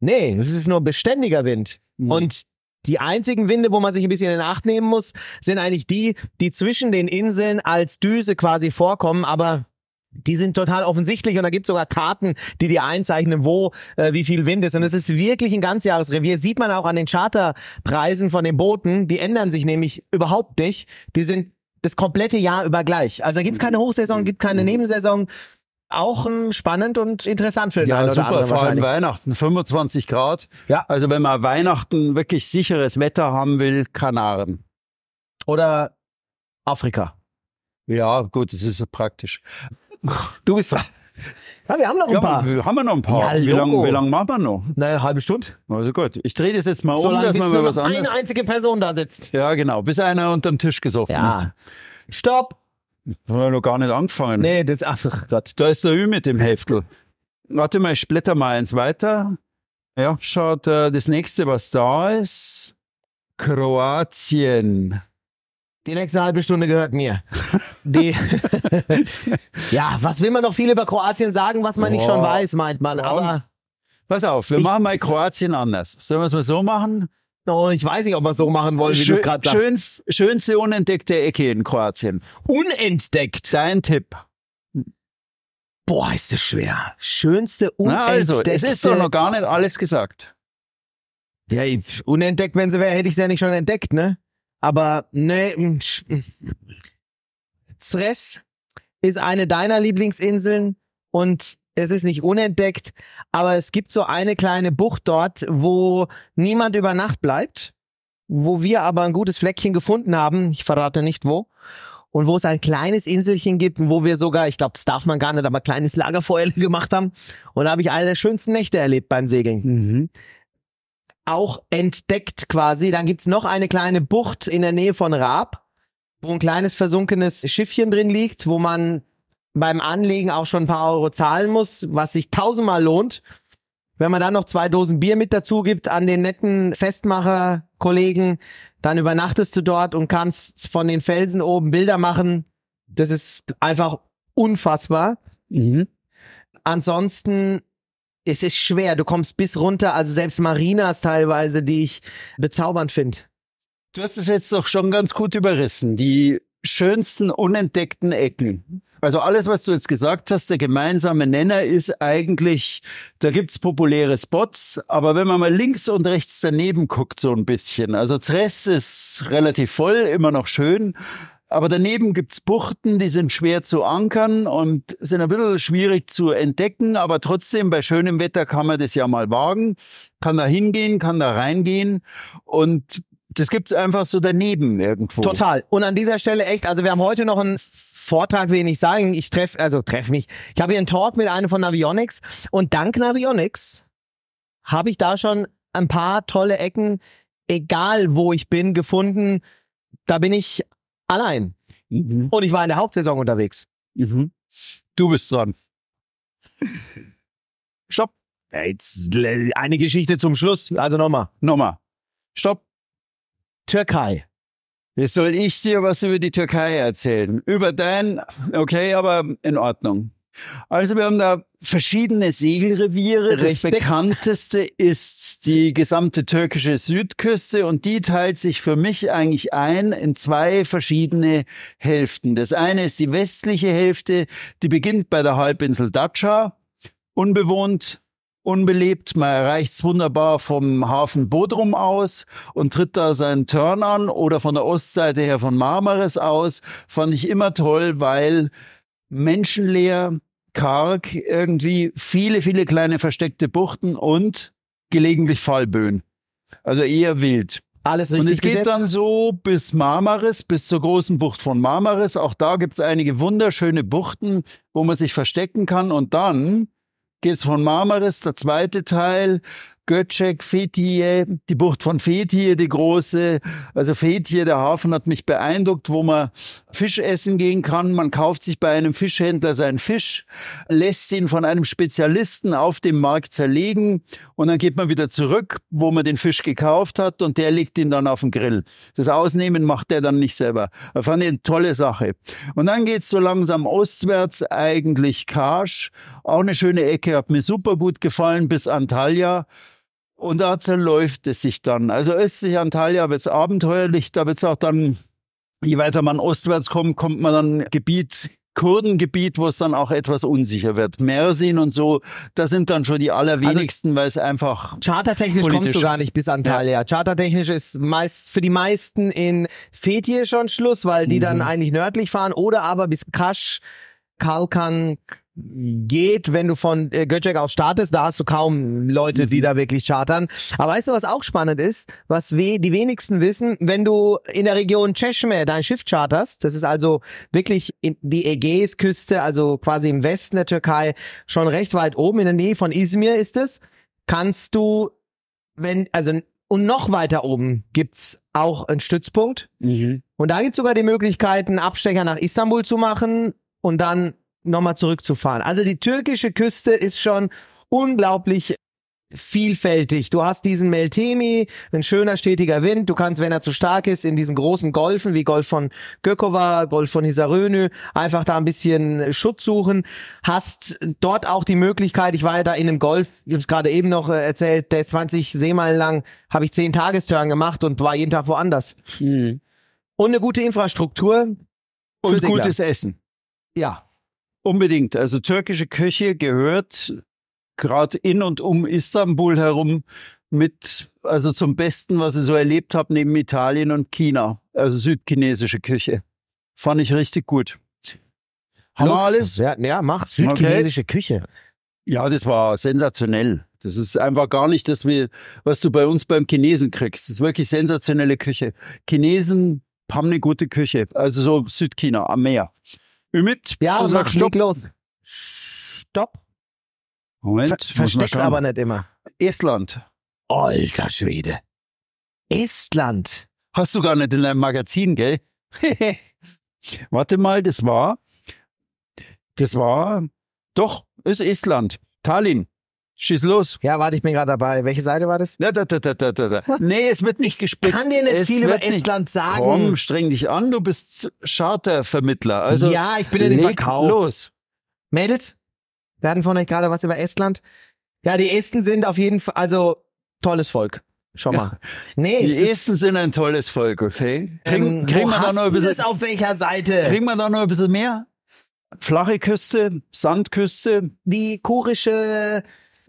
Nee, es ist nur beständiger Wind. Mhm. Und die einzigen Winde, wo man sich ein bisschen in Acht nehmen muss, sind eigentlich die, die zwischen den Inseln als Düse quasi vorkommen, aber die sind total offensichtlich und da gibt es sogar Karten, die dir einzeichnen, wo äh, wie viel Wind ist. Und es ist wirklich ein Ganzjahresrevier. Sieht man auch an den Charterpreisen von den Booten. Die ändern sich nämlich überhaupt nicht. Die sind das komplette Jahr über gleich. Also da gibt's keine Hochsaison, gibt keine Nebensaison. Auch ähm, spannend und interessant für den Ja, einen oder super, vor allem. Weihnachten, 25 Grad. Ja. Also wenn man Weihnachten wirklich sicheres Wetter haben will, Kanaren. Oder Afrika. Ja, gut, das ist praktisch. Du bist dran. Ja, wir haben noch ein Ja, paar. haben wir noch ein paar? Ja, wie lange lang machen wir noch? Na, eine halbe Stunde. Also gut, ich drehe das jetzt mal So um, dass nur mal was eine anderes... einzige Person da sitzt. Ja, genau, bis einer unterm Tisch gesoffen Ja. Stopp. Haben wir noch gar nicht angefangen. Nee, das, ach Gott. Da ist der Ü mit dem Heftel. Warte mal, ich blätter mal eins weiter. Ja, schaut, äh, das nächste, was da ist. Kroatien. Die nächste halbe Stunde gehört mir. Die ja, was will man noch viel über Kroatien sagen, was man nicht Boah. schon weiß, meint man. Aber Pass auf, wir Ich- machen mal Kroatien anders. Sollen wir es mal so machen? Oh, ich weiß nicht, ob wir es so machen wollen, wie du es gerade sagst. Schönst, schönste unentdeckte Ecke in Kroatien. Unentdeckt. Dein Tipp. Boah, ist das schwer. Schönste Na unentdeckte. also, es ist doch noch gar nicht alles gesagt. Ja, unentdeckt, wenn sie wäre, hätte ich sie ja nicht schon entdeckt, ne? Aber ne, mm, sch- mm. Zres ist eine deiner Lieblingsinseln und es ist nicht unentdeckt, aber es gibt so eine kleine Bucht dort, wo niemand über Nacht bleibt, wo wir aber ein gutes Fleckchen gefunden haben. Ich verrate nicht wo. Und wo es ein kleines Inselchen gibt, wo wir sogar, ich glaube, das darf man gar nicht, aber ein kleines Lagerfeuer gemacht haben. Und da habe ich eine der schönsten Nächte erlebt beim Segeln Mhm. auch entdeckt quasi. Dann gibt's noch eine kleine Bucht in der Nähe von Raab, wo ein kleines versunkenes Schiffchen drin liegt, wo man beim Anlegen auch schon ein paar Euro zahlen muss, was sich tausendmal lohnt. Wenn man dann noch zwei Dosen Bier mit dazu gibt an den netten Festmacher-Kollegen, dann übernachtest du dort und kannst von den Felsen oben Bilder machen. Das ist einfach unfassbar. Mhm. Ansonsten es ist schwer. Du kommst bis runter, also selbst Marinas teilweise, die ich bezaubernd finde. Du hast es jetzt doch schon ganz gut überrissen. Die schönsten unentdeckten Ecken. Also alles, was du jetzt gesagt hast, der gemeinsame Nenner ist eigentlich, da gibt's populäre Spots, aber wenn man mal links und rechts daneben guckt, so ein bisschen. Also Zres ist relativ voll, immer noch schön. Aber daneben gibt's Buchten, die sind schwer zu ankern und sind ein bisschen schwierig zu entdecken, aber trotzdem bei schönem Wetter kann man das ja mal wagen, kann da hingehen, kann da reingehen und das gibt's einfach so daneben irgendwo. Total. Und an dieser Stelle echt, also wir haben heute noch einen Vortrag, will ich nicht sagen. Ich treffe, also treffe mich. Ich habe hier einen Talk mit einem von Navionics und dank Navionics habe ich da schon ein paar tolle Ecken, egal wo ich bin, gefunden. Da bin ich allein. Mhm. Und ich war in der Hauptsaison unterwegs. Mhm. Du bist dran. Stopp. Jetzt eine Geschichte zum Schluss. Also nochmal. Nochmal. Stopp. Türkei. Jetzt soll ich dir was über die Türkei erzählen. Über dein, okay, aber in Ordnung. Also wir haben da verschiedene Segelreviere. Das bekannteste ist die gesamte türkische Südküste und die teilt sich für mich eigentlich ein in zwei verschiedene Hälften. Das eine ist die westliche Hälfte, die beginnt bei der Halbinsel Dacia, unbewohnt, unbelebt. Man erreicht es wunderbar vom Hafen Bodrum aus und tritt da seinen Turn an oder von der Ostseite her von Marmaris aus. Fand ich immer toll, weil menschenleer, karg, irgendwie viele, viele kleine versteckte Buchten und gelegentlich Fallböen. Also eher wild. Alles Und richtig es geht gesetzt? dann so bis Marmaris, bis zur großen Bucht von Marmaris. Auch da gibt's einige wunderschöne Buchten, wo man sich verstecken kann. Und dann geht's von Marmaris, der zweite Teil, Göcek, Fethiye, die Bucht von Fethiye, die große. Also Fethiye, der Hafen hat mich beeindruckt, wo man Fisch essen gehen kann. Man kauft sich bei einem Fischhändler seinen Fisch, lässt ihn von einem Spezialisten auf dem Markt zerlegen und dann geht man wieder zurück, wo man den Fisch gekauft hat und der legt ihn dann auf den Grill. Das Ausnehmen macht der dann nicht selber. Das fand ich eine tolle Sache. Und dann geht's so langsam ostwärts, eigentlich Karsch. Auch eine schöne Ecke, hat mir super gut gefallen, bis Antalya. Und da zerläuft es sich dann. Also östlich Antalya wird's abenteuerlich, da wird's auch dann, je weiter man ostwärts kommt, kommt man dann Gebiet, Kurdengebiet, wo es dann auch etwas unsicher wird. Mersin und so, da sind dann schon die allerwenigsten, weil es einfach Chartertechnisch kommst du gar nicht bis Antalya. Chartertechnisch ist meist für die meisten in Fethiye schon Schluss, weil die Mhm. dann eigentlich nördlich fahren oder aber bis Kasch, Kalkan geht, wenn du von äh, Göcek aus startest, da hast du kaum Leute, Mhm. die da wirklich chartern. Aber weißt du, was auch spannend ist, was we die wenigsten wissen, wenn du in der Region Cheshme dein Schiff charterst, das ist also wirklich die Ägäisküste, also quasi im Westen der Türkei, schon recht weit oben, in der Nähe von Izmir ist es, kannst du, wenn, also, und noch weiter oben gibt's auch einen Stützpunkt. Mhm. Und da gibt's sogar die Möglichkeit, einen Abstecher nach Istanbul zu machen und dann nochmal zurückzufahren. Also die türkische Küste ist schon unglaublich vielfältig. Du hast diesen Meltemi, ein schöner stetiger Wind. Du kannst, wenn er zu stark ist, in diesen großen Golfen wie Golf von Gökova, Golf von Hisarönü, einfach da ein bisschen Schutz suchen. Hast dort auch die Möglichkeit, ich war ja da in einem Golf, ich habe es gerade eben noch äh, erzählt, der ist 20 Seemeilen lang, habe ich 10 Tagestouren gemacht und war jeden Tag woanders. Mhm. Und eine gute Infrastruktur. Und gutes Essen. Ja. Unbedingt. Also türkische Küche gehört gerade in und um Istanbul herum mit, also zum Besten, was ich so erlebt habe, neben Italien und China. Also südchinesische Küche. Fand ich richtig gut. Haben wir alles? Ja, ja, mach südchinesische Küche. Ja, das war sensationell. Das ist einfach gar nicht das, was du bei uns beim Chinesen kriegst. Das ist wirklich sensationelle Küche. Chinesen haben eine gute Küche. Also so Südchina am Meer. Ümit, Ja, du sagst Stopp. los. Stopp. Moment, Ver versteck's aber nicht immer. Estland. Alter Schwede. Estland. Hast du gar nicht in deinem Magazin, gell? Warte mal, das war, das war, doch, ist Estland. Tallinn. Schieß los. Ja, warte, ich bin gerade dabei. Welche Seite war das? Da, da, da, da, da, da. Nee, es wird nicht gespickt. Kann dir nicht es viel über nicht- Estland sagen. Komm, streng dich an, du bist Chartervermittler. Also ja, ich bin in den Verkauf. los. Mädels, wir hatten von euch gerade was über Estland. Ja, die Esten sind auf jeden Fall, also tolles Volk. Schon mal. Nee, Die es ist, Esten sind ein tolles Volk, okay? Kriegen, ähm, kriegen wir da noch ein bisschen, das auf welcher Seite? kriegen wir da noch ein bisschen mehr? Flache Küste, Sandküste, Die kurische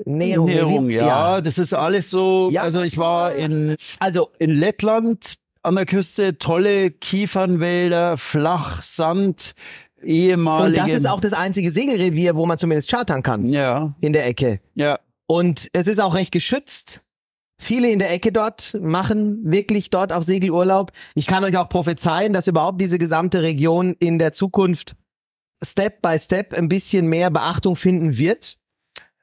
Näherung. Näherung, ja, das ist alles so. Ja. Also ich war in, Also, in Lettland an der Küste, tolle Kiefernwälder, flach, Sand, ehemalige. und das ist auch das einzige Segelrevier, wo man zumindest chartern kann. Ja, In der Ecke. ja. Und es ist auch recht geschützt. Viele in der Ecke dort machen wirklich dort auf Segelurlaub. Ich kann euch auch prophezeien, dass überhaupt diese gesamte Region in der Zukunft Step by Step ein bisschen mehr Beachtung finden wird.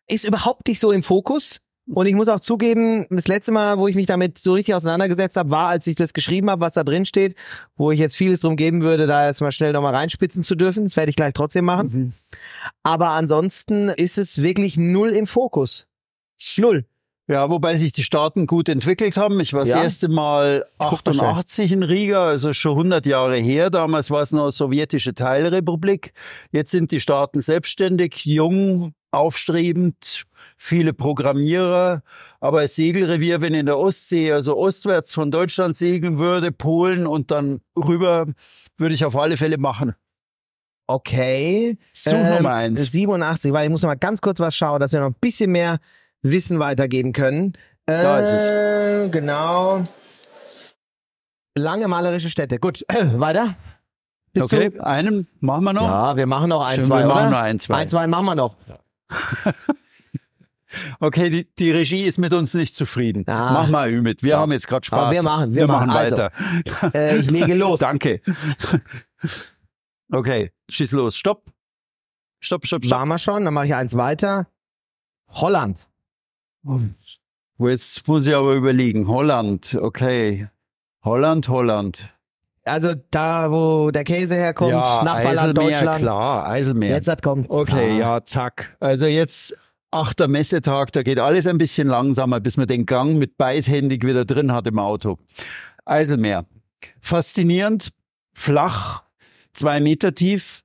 Ist überhaupt nicht so im Fokus. Und ich muss auch zugeben, das letzte Mal, wo ich mich damit so richtig auseinandergesetzt habe, war, als ich das geschrieben habe, was da drin steht, wo ich jetzt vieles drum geben würde, da jetzt mal schnell nochmal reinspitzen zu dürfen. Das werde ich gleich trotzdem machen. Mhm. Aber ansonsten ist es wirklich null im Fokus. Null. Ja, wobei sich die Staaten gut entwickelt haben. Ich war das Ja. erste Mal guck mal schnell. 88 in Riga, also schon 100 Jahre her. Damals war es noch sowjetische Teilrepublik. Jetzt sind die Staaten selbstständig, jung, aufstrebend, viele Programmierer. Aber das Segelrevier, wenn in der Ostsee, also ostwärts von Deutschland segeln würde, Polen und dann rüber, würde ich auf alle Fälle machen. Okay. Such Nummer eins. 87, weil ich muss noch mal ganz kurz was schauen, dass wir noch ein bisschen mehr Wissen weitergeben können. Äh, Da ist es. Genau. Lange malerische Städte. Gut, weiter. Bist Okay, Du? einen machen wir noch. Ja, wir machen noch ein, Schön, zwei, wir oder? machen noch ein, zwei. Ein, zwei machen wir noch. Okay, die, die Regie ist mit uns nicht zufrieden. Ah. Mach mal Ümit. Wir haben jetzt gerade Spaß. Aber wir machen, wir machen. Also, weiter. Äh, ich lege los. Danke. Okay, schieß los. Stopp. Stopp, stopp, stopp. Waren wir schon, dann mache ich eins weiter. Holland. Jetzt muss ich aber überlegen. Holland, okay. Holland, Holland. Also da, wo der Käse herkommt, ja, Nachbarland Eiselmeer, Deutschland. klar, Eiselmeer. Jetzt hat kommt. Okay, Ah. ja, zack. Also jetzt achter Messetag, da geht alles ein bisschen langsamer, bis man den Gang mit beidhändig wieder drin hat im Auto. Eiselmeer. Faszinierend, flach, zwei Meter tief,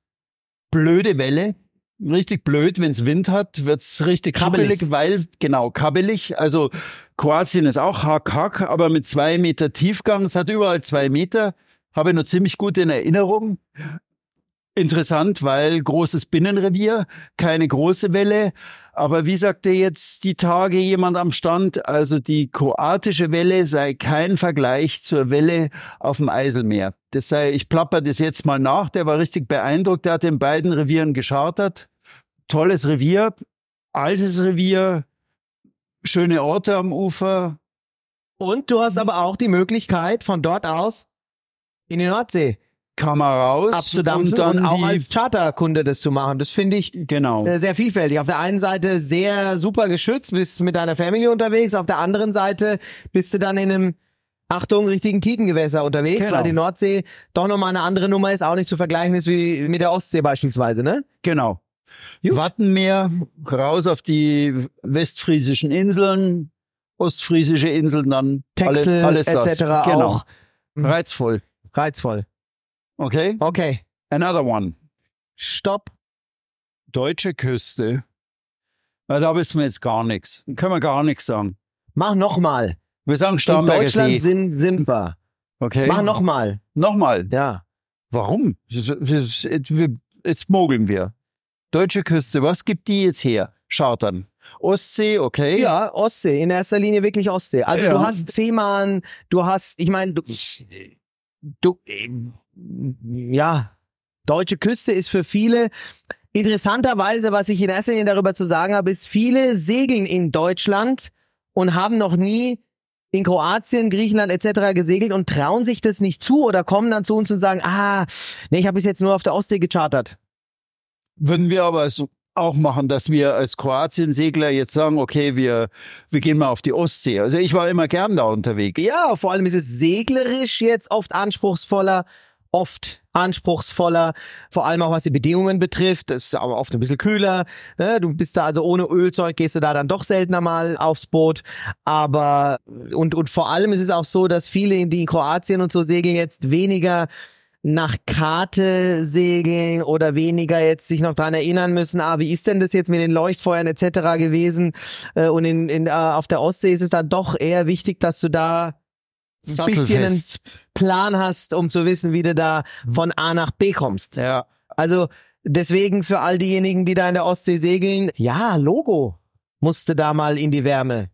blöde Welle. Richtig blöd, wenn's Wind hat, wird's richtig kabbelig, weil, genau, kabbelig. Also Kroatien ist auch hack, hack, aber mit zwei Meter Tiefgang. Es hat überall zwei Meter. Habe ich noch ziemlich gut in Erinnerung. Interessant, weil großes Binnenrevier, keine große Welle. Aber wie sagte jetzt die Tage jemand am Stand, also die kroatische Welle sei kein Vergleich zur Welle auf dem Eiselmeer. Das sei, ich plapper das jetzt mal nach, der war richtig beeindruckt, der hat in beiden Revieren geschartert. Tolles Revier, altes Revier, schöne Orte am Ufer. Und du hast aber auch die Möglichkeit, von dort aus in die Nordsee Kann man raus abzudampfen und dann und auch als Charterkunde das zu machen. Das finde ich genau. äh, sehr vielfältig. Auf der einen Seite sehr super geschützt, bist mit deiner Family unterwegs. Auf der anderen Seite bist du dann in einem Achtung, richtigen Tiefengewässer unterwegs, Genau. weil die Nordsee doch nochmal eine andere Nummer ist, auch nicht zu vergleichen ist wie mit der Ostsee beispielsweise, ne? Genau. Gut. Wattenmeer, raus auf die westfriesischen Inseln, ostfriesische Inseln dann. Texel alles, alles etc. das. Genau. auch. Reizvoll. Reizvoll. Okay. Okay. Another one. Stopp. Deutsche Küste. Na, da wissen wir jetzt gar nichts. Können wir gar nichts sagen. Mach nochmal. Wir sagen In Starnberger Deutschland See. sind, sind wir. Okay. Mach nochmal. Nochmal. Ja. Warum? Jetzt mogeln wir. Deutsche Küste, was gibt die jetzt her? Chartern. Ostsee, okay. Ja, Ostsee. In erster Linie wirklich Ostsee. Also Ja. du hast Fehmarn, du hast, ich meine, du, du, ähm, ja, deutsche Küste ist für viele, interessanterweise, was ich in erster Linie darüber zu sagen habe, ist, viele segeln in Deutschland und haben noch nie in Kroatien, Griechenland etc. gesegelt und trauen sich das nicht zu oder kommen dann zu uns und sagen, ah, nee, ich habe bis jetzt nur auf der Ostsee gechartert. Würden wir aber so auch machen, dass wir als Kroatien-Segler jetzt sagen, okay, wir, wir gehen mal auf die Ostsee. Also ich war immer gern da unterwegs. Ja, vor allem ist es seglerisch jetzt oft anspruchsvoller, oft anspruchsvoller, vor allem auch was die Bedingungen betrifft. Das ist aber oft ein bisschen kühler. Ne? Du bist da also ohne Ölzeug, gehst du da dann doch seltener mal aufs Boot. Aber und, und vor allem ist es auch so, dass viele, die in Kroatien und so segeln, jetzt weniger nach Karte segeln oder weniger jetzt sich noch dran erinnern müssen, ah, wie ist denn das jetzt mit den Leuchtfeuern etc. gewesen? Äh, Und in, in, äh, auf der Ostsee ist es dann doch eher wichtig, dass du da ein bisschen einen. Plan hast, um zu wissen, wie du da von A nach B kommst. Ja. Also deswegen für all diejenigen, die da in der Ostsee segeln, ja, Logo musste da mal in die Wärme.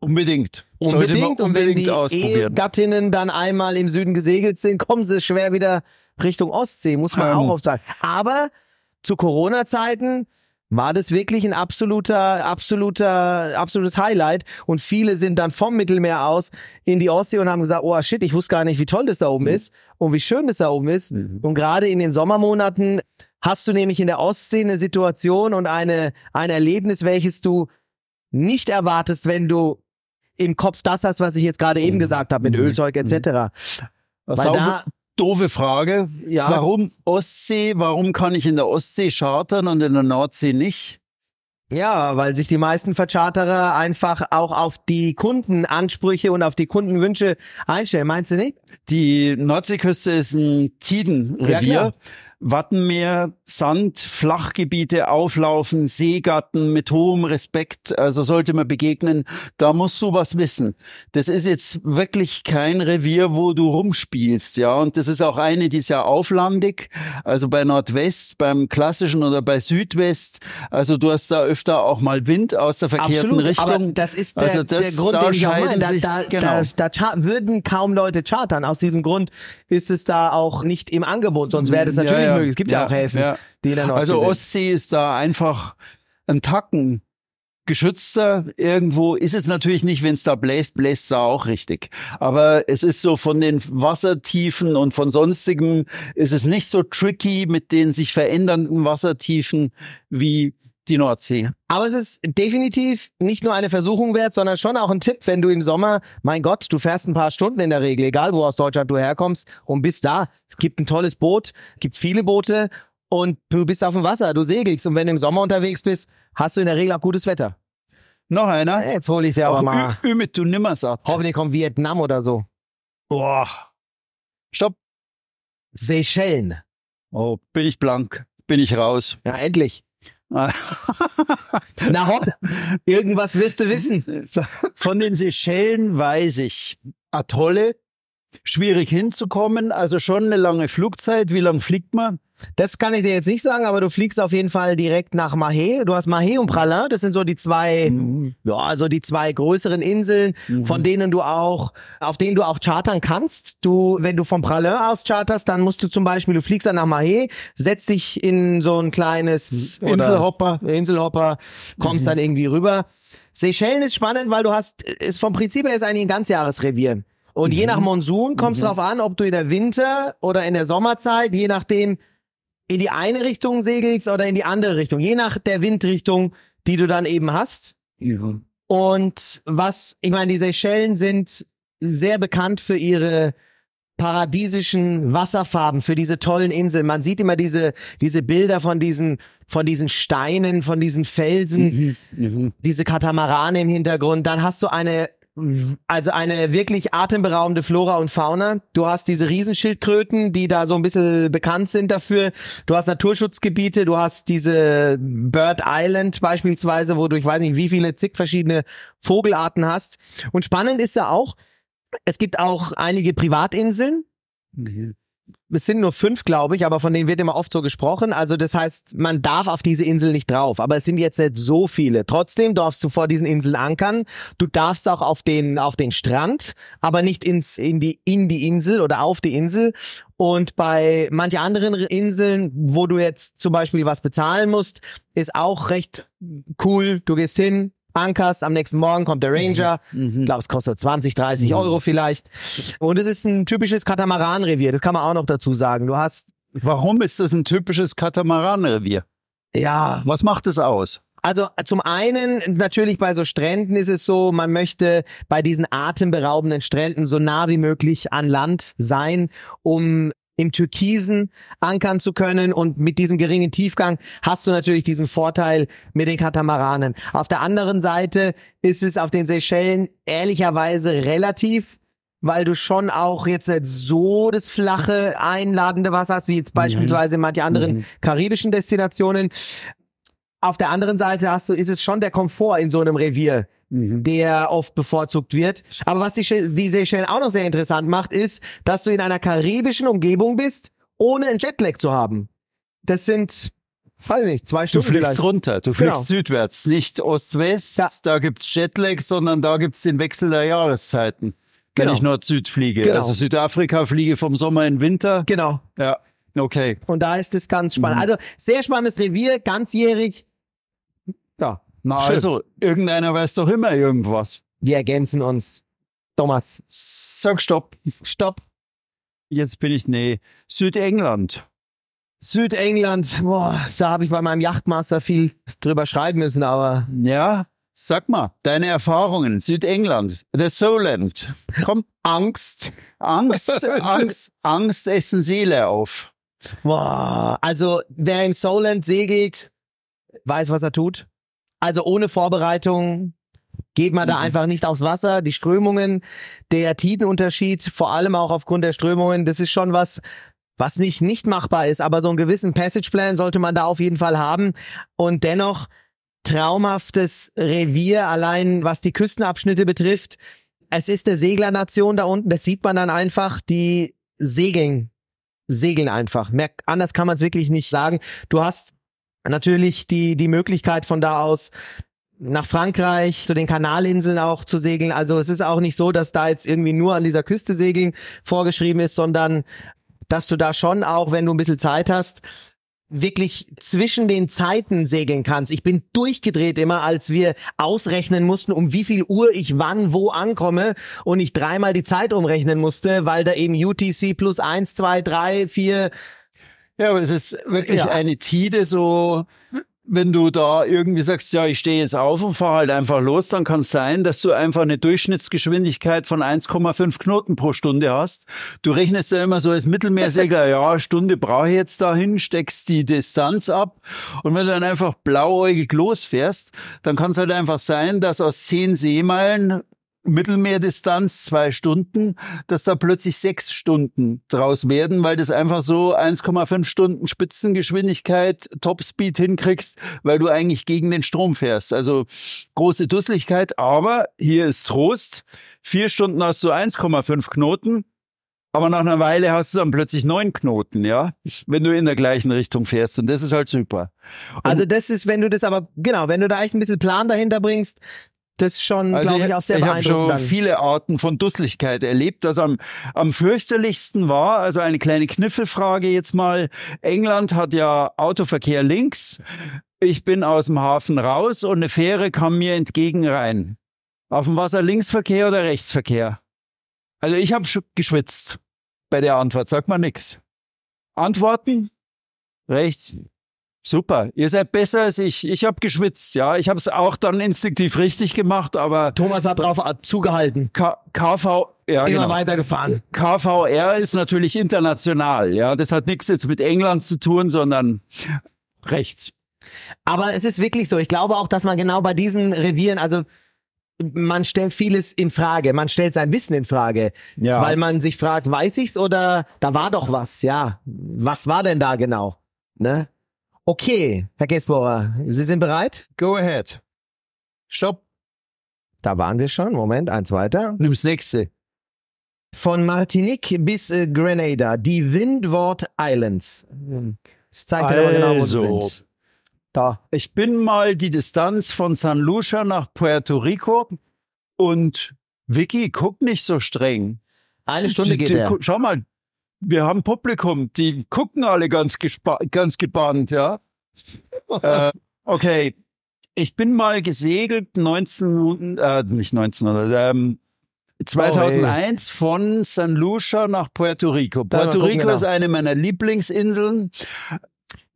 Unbedingt. Man Unbedingt. Und wenn unbedingt die. Ehegattinnen dann einmal im Süden gesegelt sind, kommen sie schwer wieder Richtung Ostsee, muss man Ähm. auch oft sagen. Aber zu Corona-Zeiten war das wirklich ein absoluter, absoluter, absolutes Highlight. Und viele sind dann vom Mittelmeer aus in die Ostsee und haben gesagt, oh shit, ich wusste gar nicht, wie toll das da oben Mhm. ist und wie schön das da oben ist. Und gerade in den Sommermonaten hast du nämlich in der Ostsee eine Situation und eine, ein Erlebnis, welches du nicht erwartest, wenn du im Kopf das hast, was ich jetzt gerade eben gesagt habe, mit Mhm. Ölzeug etc. Weil Sau- da, Doofe Frage. Ja. Warum Ostsee? Warum kann ich in der Ostsee chartern und in der Nordsee nicht? ja, weil sich die meisten Vercharterer einfach auch auf die Kundenansprüche und auf die Kundenwünsche einstellen. Meinst du nicht? Die Nordseeküste ist ein Ja, Tidenrevier. klar. Wattenmeer, Sand, Flachgebiete auflaufen, Seegatten mit hohem Respekt, also sollte man begegnen, da musst du was wissen. Das ist jetzt wirklich kein Revier, wo du rumspielst, ja, und das ist auch eine, die ist ja auflandig, also bei Nordwest, beim klassischen oder bei Südwest, also du hast da öfter auch mal Wind aus der verkehrten Absolut, Richtung. aber das ist der, Also das- der Grund, da den ich auch meine. Da, sich- da, genau. da, da würden kaum Leute chartern. Aus diesem Grund ist es da auch nicht im Angebot. Sonst wäre das Ja, natürlich ja. möglich. Es gibt ja, auch Häfen, die in der Nordsee Also. Ostsee ist da einfach ein Tacken geschützter. Irgendwo ist es natürlich nicht, wenn es da bläst, bläst es da auch richtig. Aber es ist so von den Wassertiefen und von sonstigem ist es nicht so tricky mit den sich verändernden Wassertiefen wie die Nordsee. Aber es ist definitiv nicht nur eine Versuchung wert, sondern schon auch ein Tipp, wenn du im Sommer, mein Gott, du fährst ein paar Stunden in der Regel, egal wo aus Deutschland du herkommst und bist da. Es gibt ein tolles Boot, gibt viele Boote und du bist auf dem Wasser, du segelst und wenn du im Sommer unterwegs bist, hast du in der Regel auch gutes Wetter. Noch einer? Jetzt hole ich dir aber Auch mal. Ü- Ümit, du nimmer satt. Hoffentlich kommt Vietnam oder so. Boah. Stopp. Seychellen. Oh, bin ich blank. Bin ich raus. Ja, endlich. Na hopp, irgendwas wirst du wissen. Von den Seychellen weiß ich, Atolle, schwierig hinzukommen, also schon eine lange Flugzeit. Wie lang fliegt man? Das kann ich dir jetzt nicht sagen, aber du fliegst auf jeden Fall direkt nach Mahé. Du hast Mahé und Pralin, das sind so die zwei, ja, also die zwei größeren Inseln, von denen du auch, auf denen du auch chartern kannst. Du, wenn du vom Pralin aus charterst, dann musst du zum Beispiel, du fliegst dann nach Mahé, setzt dich in so ein kleines oder- Inselhopper. Inselhopper, kommst dann irgendwie rüber. Seychellen ist spannend, weil du hast, ist vom Prinzip her ist eigentlich ein Ganzjahresrevier. Und je nach Monsun kommt es drauf an, ob du in der Winter- oder in der Sommerzeit, je nachdem, in die eine Richtung segelst oder in die andere Richtung, je nach der Windrichtung, die du dann eben hast. Und was, ich meine, die Seychellen sind sehr bekannt für ihre paradiesischen Wasserfarben für diese tollen Inseln. Man sieht immer diese, diese Bilder von diesen, von diesen Steinen, von diesen Felsen, Mhm. diese Katamarane im Hintergrund. Dann hast du eine, also eine wirklich atemberaubende Flora und Fauna. Du hast diese Riesenschildkröten, die da so ein bisschen bekannt sind dafür. Du hast Naturschutzgebiete, du hast diese Bird Island beispielsweise, wo du, ich weiß nicht, wie viele zig verschiedene Vogelarten hast. Und spannend ist ja auch, es gibt auch einige Privatinseln. Mhm. Es sind nur fünf, glaube ich, aber von denen wird immer oft so gesprochen. Also das heißt, man darf auf diese Insel nicht drauf. Aber es sind jetzt nicht so viele. Trotzdem darfst du vor diesen Inseln ankern. Du darfst auch auf den auf den Strand, aber nicht ins in die in die Insel oder auf die Insel. Und bei manchen anderen Inseln, wo du jetzt zum Beispiel was bezahlen musst, ist auch recht cool. Du gehst hin, ankerst, am nächsten Morgen kommt der Ranger. Ich glaube, es kostet 20, 30 Euro vielleicht. Und es ist ein typisches Katamaranrevier, das kann man auch noch dazu sagen. Du hast, Warum ist das ein typisches Katamaranrevier? ja, Was macht es aus? also zum einen natürlich bei so Stränden ist es so, man möchte bei diesen atemberaubenden Stränden so nah wie möglich an Land sein, um im Türkisen ankern zu können und mit diesem geringen Tiefgang hast du natürlich diesen Vorteil mit den Katamaranen. Auf der anderen Seite ist es auf den Seychellen ehrlicherweise relativ weil du schon auch jetzt nicht so das flache, einladende Wasser hast, wie jetzt beispielsweise in manchen anderen karibischen Destinationen. Auf der anderen Seite hast du, ist es schon der Komfort in so einem Revier, der oft bevorzugt wird. Aber was die, die Seychellen auch noch sehr interessant macht, ist, dass du in einer karibischen Umgebung bist, ohne einen Jetlag zu haben. Das sind, weiß ich nicht, zwei Du Stunden fliegst vielleicht. runter, du fliegst Genau. südwärts, nicht Ost-West, Ja. da gibt's Jetlag, sondern da gibt's den Wechsel der Jahreszeiten. Wenn Genau. ich Nord-Süd fliege. Genau. Also Südafrika fliege vom Sommer in Winter. Genau. Ja, okay. Und da ist es ganz spannend. Mhm. Also sehr spannendes Revier, ganzjährig. Ja, Na Schön. also, irgendeiner weiß doch immer irgendwas. wir ergänzen uns. Thomas, Sag Stopp. stopp. Jetzt bin ich, nee, Südengland. Südengland, boah, da habe ich bei meinem Yachtmaster viel drüber schreiben müssen, aber Ja, sag mal, deine Erfahrungen, Südengland, the Solent. Komm, Angst. Angst, Angst, Angst essen Seele auf. Boah, also wer im Solent segelt, weiß, was er tut. Also ohne Vorbereitung geht man da Mhm. einfach nicht aufs Wasser. Die Strömungen, der Tidenunterschied, vor allem auch aufgrund der Strömungen, das ist schon was, was nicht nicht machbar ist. Aber so einen gewissen Passageplan sollte man da auf jeden Fall haben. Und dennoch traumhaftes Revier, allein was die Küstenabschnitte betrifft. Es ist eine Seglernation da unten, das sieht man dann einfach, die segeln segeln einfach. Mehr, anders kann man es wirklich nicht sagen. Du hast natürlich die, die Möglichkeit von da aus nach Frankreich, zu den Kanalinseln auch zu segeln. Also es ist auch nicht so, dass da jetzt irgendwie nur an dieser Küste segeln vorgeschrieben ist, sondern dass du da schon auch, wenn du ein bisschen Zeit hast, wirklich zwischen den Zeiten segeln kannst. Ich bin durchgedreht immer, als wir ausrechnen mussten, um wie viel Uhr ich wann wo ankomme und ich dreimal die Zeit umrechnen musste, weil da eben UTC plus eins, zwei, drei, vier Ja, aber es ist wirklich Ja. eine Tide so, wenn du da irgendwie sagst, ja, ich stehe jetzt auf und fahre halt einfach los, dann kann es sein, dass du einfach eine Durchschnittsgeschwindigkeit von 1,5 Knoten pro Stunde hast. Du rechnest ja immer so als Mittelmeersegler, ja, Stunde brauche ich jetzt dahin, steckst die Distanz ab und wenn du dann einfach blauäugig losfährst, dann kann es halt einfach sein, dass aus 10 Seemeilen Mittelmeerdistanz zwei Stunden, dass da plötzlich sechs Stunden draus werden, weil das einfach so 1,5 Stunden Spitzengeschwindigkeit, Topspeed hinkriegst, weil du eigentlich gegen den Strom fährst. Also große Dusseligkeit, aber hier ist Trost. Vier Stunden hast du 1,5 Knoten, aber nach einer Weile hast du dann plötzlich neun Knoten, ja, wenn du in der gleichen Richtung fährst. Und das ist halt super. Also das ist, wenn du das aber, genau, wenn du da echt ein bisschen Plan dahinter bringst, das ist schon, Also glaube ich, auch sehr ich habe beeindruckend. schon dann. viele Arten von Dusseligkeit erlebt. Das am, am fürchterlichsten war, also eine kleine Kniffelfrage jetzt mal. England hat ja Autoverkehr links. Ich bin aus dem Hafen raus und eine Fähre kam mir entgegen rein. Auf dem Wasser Linksverkehr oder Rechtsverkehr? Also ich habe geschwitzt bei der Antwort. Sag mal nix. Antworten? Rechts. Super, ihr seid besser als ich. Ich habe geschwitzt, ja. Ich habe es auch dann instinktiv richtig gemacht, aber Thomas hat drauf zugehalten. K KV, ja, Immer genau. weitergefahren. KVR ist natürlich international, ja. Das hat nichts jetzt mit England zu tun, sondern rechts. Aber es ist wirklich so. Ich glaube auch, dass man genau bei diesen Revieren, also man stellt vieles in Frage. Man stellt sein Wissen in Frage. Ja. Weil man sich fragt, weiß ich's oder da war doch was, ja. Was war denn da genau? Ne? Okay, Herr Gesbohrer, Sie sind bereit? Go ahead. Stopp. Da waren wir schon. Moment, eins weiter. Nimm's nächste. Von Martinique bis äh, Grenada, die Windward Islands. Das zeigt dir aber genau, wo sie Also. sind. Da. Ich bin mal die Distanz von San Lucia nach Puerto Rico und Vicky, guck nicht so streng. Eine Stunde geht gu- Schau mal, wir haben Publikum, die gucken alle ganz, gespa ganz gebannt, ja. äh, okay, ich bin mal gesegelt 19, äh, nicht 1900, ähm, 2001 von San Lucia nach Puerto Rico. Puerto Rico ist eine meiner Lieblingsinseln.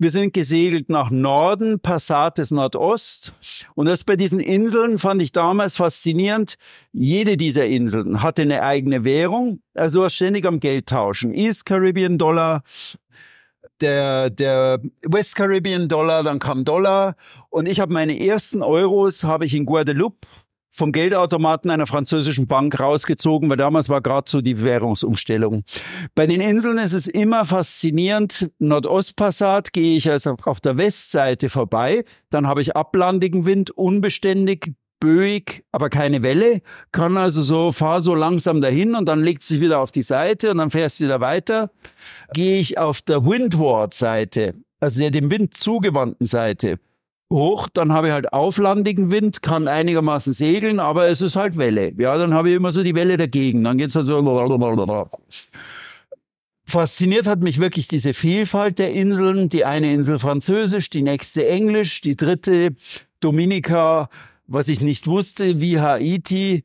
Wir sind gesegelt nach Norden, Passat ist Nordost. Und das bei diesen Inseln fand ich damals faszinierend. Jede dieser Inseln hatte eine eigene Währung. Also warst ständig am Geld tauschen. East Caribbean Dollar, der, der West Caribbean Dollar, dann kam Dollar. Und ich habe meine ersten Euros habe ich in Guadeloupe vom Geldautomaten einer französischen Bank rausgezogen, weil damals war gerade so die Währungsumstellung. Bei den Inseln ist es immer faszinierend. Nordostpassat gehe ich also auf der Westseite vorbei, dann habe ich ablandigen Wind, unbeständig, böig, aber keine Welle, kann also so, fahr so langsam dahin und dann legt sich wieder auf die Seite und dann fährst du wieder weiter. Gehe ich auf der Windward-Seite, also der dem Wind zugewandten Seite, hoch, dann habe ich halt auflandigen Wind, kann einigermaßen segeln, aber es ist halt Welle. Ja, dann habe ich immer so die Welle dagegen. Dann geht's halt so. Fasziniert hat mich wirklich diese Vielfalt der Inseln. Die eine Insel französisch, die nächste englisch, die dritte Dominika, was ich nicht wusste, wie Haiti,